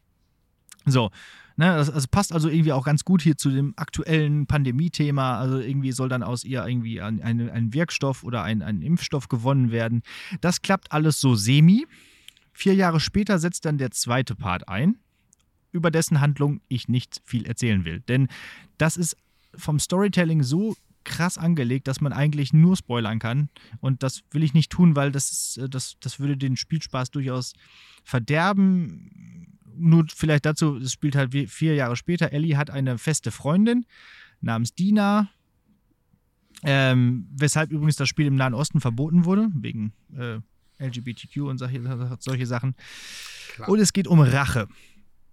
So, Ne, das, also passt also irgendwie auch ganz gut hier zu dem aktuellen Pandemie-Thema. Also irgendwie soll dann aus ihr irgendwie ein, ein, ein Wirkstoff oder ein, ein Impfstoff gewonnen werden. Das klappt alles so semi. Vier Jahre später setzt dann der zweite Part ein, über dessen Handlung ich nicht viel erzählen will. Denn das ist vom Storytelling so krass angelegt, dass man eigentlich nur spoilern kann. Und das will ich nicht tun, weil das, äh, das, das würde den Spielspaß durchaus verderben nur vielleicht dazu, es spielt halt vier Jahre später. Ellie hat eine feste Freundin namens Dina, ähm, weshalb übrigens das Spiel im Nahen Osten verboten wurde, wegen äh, LGBTQ und solche, solche Sachen. Klar. Und es geht um Rache.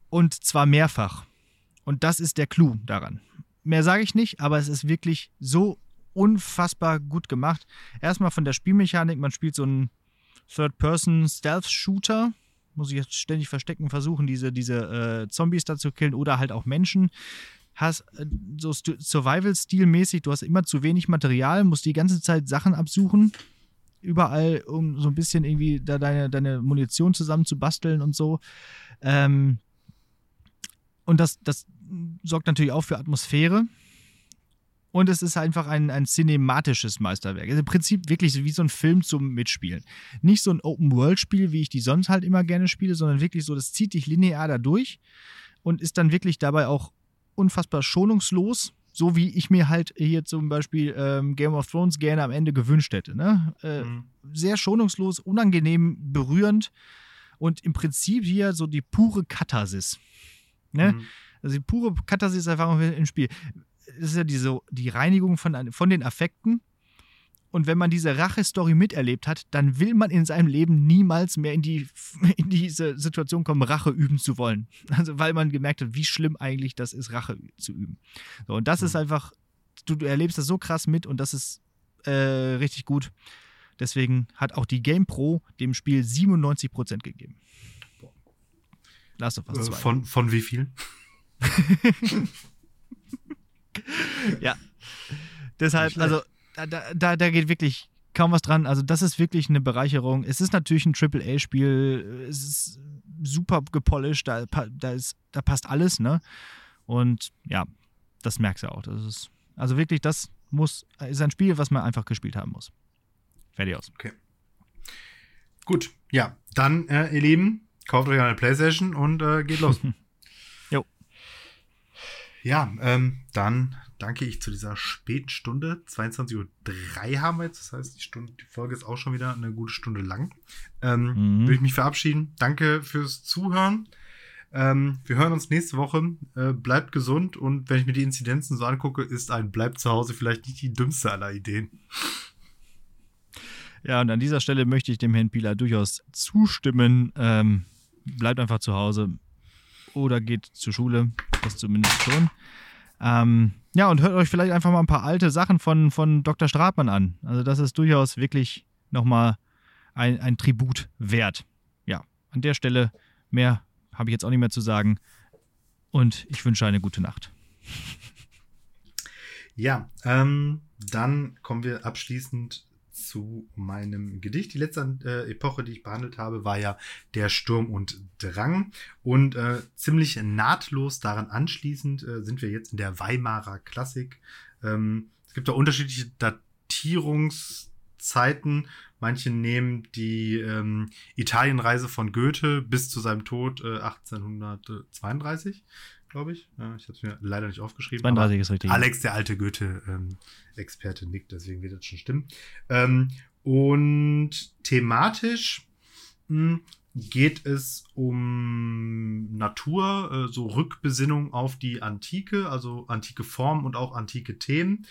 Und zwar mehrfach. Und das ist der Clou daran. Mehr sage ich nicht, aber es ist wirklich so unfassbar gut gemacht. Erstmal von der Spielmechanik, man spielt so einen Third-Person-Stealth-Shooter muss ich jetzt ständig verstecken, versuchen, diese, diese äh, Zombies da zu killen oder halt auch Menschen. Hast äh, so Survival-Stil-mäßig, du hast immer zu wenig Material, musst die ganze Zeit Sachen absuchen. Überall, um so ein bisschen irgendwie da deine, deine Munition zusammen zu basteln und so. Ähm, und das, das sorgt natürlich auch für Atmosphäre. Und es ist einfach ein, ein cinematisches Meisterwerk. Also Im Prinzip wirklich wie so ein Film zum Mitspielen. Nicht so ein Open-World-Spiel, wie ich die sonst halt immer gerne spiele, sondern wirklich so, das zieht dich linear da durch und ist dann wirklich dabei auch unfassbar schonungslos. So wie ich mir halt hier zum Beispiel ähm, Game of Thrones gerne am Ende gewünscht hätte. Ne? Äh, mhm. Sehr schonungslos, unangenehm, berührend und im Prinzip hier so die pure Katharsis. Ne? Mhm. Also die pure Katharsis-Erfahrung im Spiel das ist ja diese, die Reinigung von, von den Affekten. Und wenn man diese Rache-Story miterlebt hat, dann will man in seinem Leben niemals mehr in, die, *laughs* in diese Situation kommen, Rache üben zu wollen. Also weil man gemerkt hat, wie schlimm eigentlich das ist, Rache zu üben. So, und das mhm. ist einfach, du, du, erlebst das so krass mit und das ist äh, richtig gut. Deswegen hat auch die Game Pro dem Spiel 97% gegeben. Last of Us 2. Äh, von, von wie viel? *laughs* *laughs* ja. Deshalb, also da, da, da geht wirklich kaum was dran. Also, das ist wirklich eine Bereicherung. Es ist natürlich ein Triple-A-Spiel. Es ist super gepolished. Da, da, ist, da passt alles, ne? Und ja, das merkst du auch. Das ist, also wirklich, das muss, ist ein Spiel, was man einfach gespielt haben muss. Fertig aus. Okay. Gut, ja, dann, äh, ihr Lieben, kauft euch eine Playstation und äh, geht los. *laughs* Ja, ähm, dann danke ich zu dieser späten Stunde. 22.03 Uhr haben wir jetzt. Das heißt, die, Stunde, die Folge ist auch schon wieder eine gute Stunde lang. Ähm, mhm. Würde ich mich verabschieden. Danke fürs Zuhören. Ähm, wir hören uns nächste Woche. Äh, bleibt gesund und wenn ich mir die Inzidenzen so angucke, ist ein Bleibt zu Hause vielleicht nicht die dümmste aller Ideen. Ja, und an dieser Stelle möchte ich dem Herrn Pieler durchaus zustimmen. Ähm, bleibt einfach zu Hause oder geht zur Schule, das zumindest schon. Ähm, ja, und hört euch vielleicht einfach mal ein paar alte Sachen von, von Dr. Stratmann an. Also das ist durchaus wirklich nochmal ein, ein Tribut wert. Ja, an der Stelle mehr habe ich jetzt auch nicht mehr zu sagen. Und ich wünsche eine gute Nacht. Ja, ähm, dann kommen wir abschließend zu meinem Gedicht. Die letzte äh, Epoche, die ich behandelt habe, war ja der Sturm und Drang. Und äh, ziemlich nahtlos daran anschließend äh, sind wir jetzt in der Weimarer Klassik. Ähm, es gibt da unterschiedliche Datierungszeiten. Manche nehmen die ähm, Italienreise von Goethe bis zu seinem Tod 1832 äh, glaube ich. Ja, ich habe es mir leider nicht aufgeschrieben. 32 ist richtig. Alex, der alte Goethe-Experte, ähm, nickt, deswegen wird das schon stimmen. Ähm, und thematisch mh, hm, geht es um Natur, äh, so Rückbesinnung auf die Antike, also antike Formen und auch antike Themen.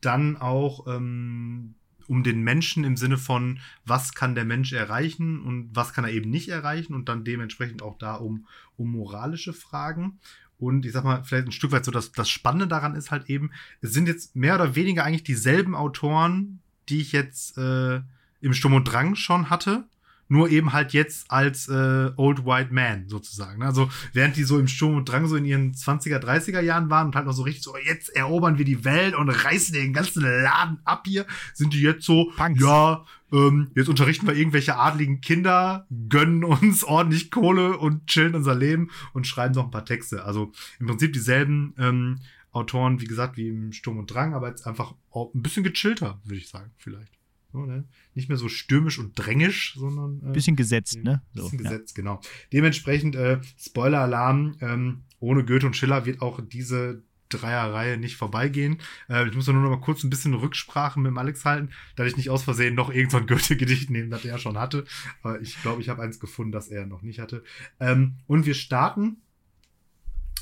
Dann auch ähm, um den Menschen im Sinne von, was kann der Mensch erreichen und was kann er eben nicht erreichen und dann dementsprechend auch da um, um moralische Fragen. Und ich sag mal, vielleicht ein Stück weit so, dass das Spannende daran ist halt eben, es sind jetzt mehr oder weniger eigentlich dieselben Autoren, die ich jetzt äh, im Sturm und Drang schon hatte. Nur eben halt jetzt als äh, Old White Man sozusagen. Also während die so im Sturm und Drang so in ihren 20er, 30er Jahren waren und halt noch so richtig so, jetzt erobern wir die Welt und reißen den ganzen Laden ab hier, sind die jetzt so, Punks. ja, ähm, jetzt unterrichten wir irgendwelche adligen Kinder, gönnen uns ordentlich Kohle und chillen unser Leben und schreiben noch ein paar Texte. Also im Prinzip dieselben ähm, Autoren, wie gesagt, wie im Sturm und Drang, aber jetzt einfach auch ein bisschen gechillter, würde ich sagen, vielleicht. So, ne? Nicht mehr so stürmisch und drängisch, sondern. Äh, bisschen gesetzt, ne? So, bisschen ja. gesetzt, genau. Dementsprechend, äh, Spoiler-Alarm, ähm, ohne Goethe und Schiller wird auch diese Dreierreihe nicht vorbeigehen. Äh, ich muss nur noch mal kurz ein bisschen Rücksprache mit dem Alex halten, da ich nicht aus Versehen noch irgendein so Goethe-Gedicht nehmen, das er schon hatte. Aber ich glaube, ich habe eins gefunden, das er noch nicht hatte. Ähm, und wir starten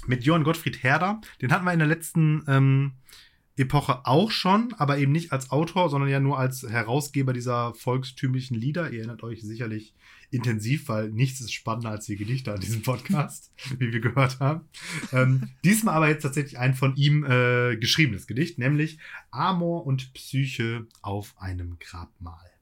mit Johann Gottfried Herder. Den hatten wir in der letzten ähm, Epoche auch schon, aber eben nicht als Autor, sondern ja nur als Herausgeber dieser volkstümlichen Lieder. Ihr erinnert euch sicherlich intensiv, weil nichts ist spannender als die Gedichte an diesem Podcast, *laughs* wie wir gehört haben. Ähm, diesmal aber jetzt tatsächlich ein von ihm äh, geschriebenes Gedicht, nämlich Amor und Psyche auf einem Grabmal.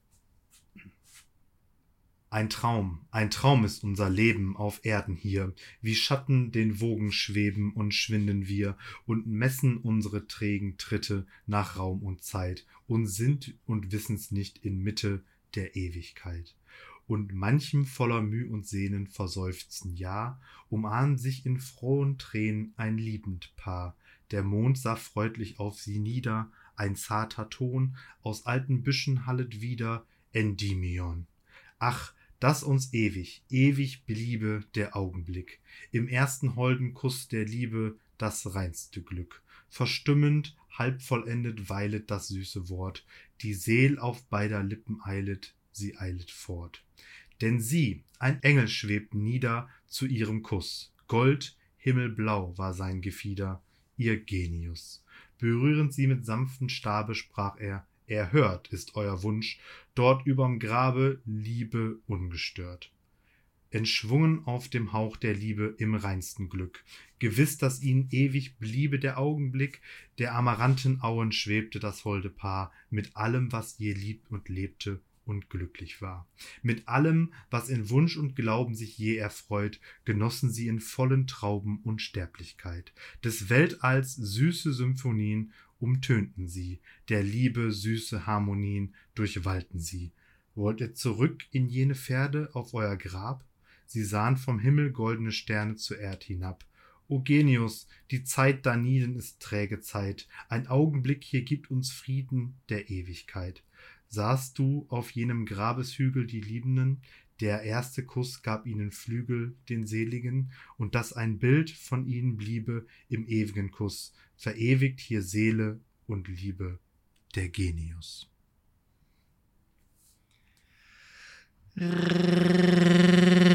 Ein Traum, ein Traum ist unser Leben auf Erden hier, wie Schatten den Wogen schweben und schwinden wir und messen unsere trägen Tritte nach Raum und Zeit und sind und wissen's nicht in Mitte der Ewigkeit. Und manchem voller Müh und Sehnen verseufzen ja, umarmen sich in frohen Tränen ein liebend Paar, der Mond sah freundlich auf sie nieder, ein zarter Ton aus alten Büschen hallet wieder Endymion. Ach, dass uns ewig, ewig bliebe der Augenblick, im ersten holden Kuss der Liebe das reinste Glück. Verstimmend, halb vollendet weilet das süße Wort, die Seel auf beider Lippen eilet, sie eilet fort. Denn sie, ein Engel schwebt nieder zu ihrem Kuss, Gold, himmelblau war sein Gefieder, ihr Genius. Berührend sie mit sanftem Stabe sprach er, erhört ist euer Wunsch, dort überm Grabe Liebe ungestört. Entschwungen auf dem Hauch der Liebe im reinsten Glück, gewiss, dass ihnen ewig bliebe der Augenblick, der amaranthen Auen schwebte das holde Paar, mit allem, was je liebt und lebte und glücklich war. Mit allem, was in Wunsch und Glauben sich je erfreut, genossen sie in vollen Trauben Unsterblichkeit, des Weltalls süße Symphonien umtönten sie, der Liebe süße Harmonien durchwallten sie. Wollt ihr zurück in jene Pferde auf euer Grab? Sie sahen vom Himmel goldene Sterne zur Erd hinab. O Genius, die Zeit danieden ist träge Zeit, ein Augenblick hier gibt uns Frieden der Ewigkeit. Sahst du auf jenem Grabeshügel die Liebenden, der erste Kuss gab ihnen Flügel, den Seligen, und dass ein Bild von ihnen bliebe im ewigen Kuss, verewigt hier Seele und Liebe, der Genius. *laughs*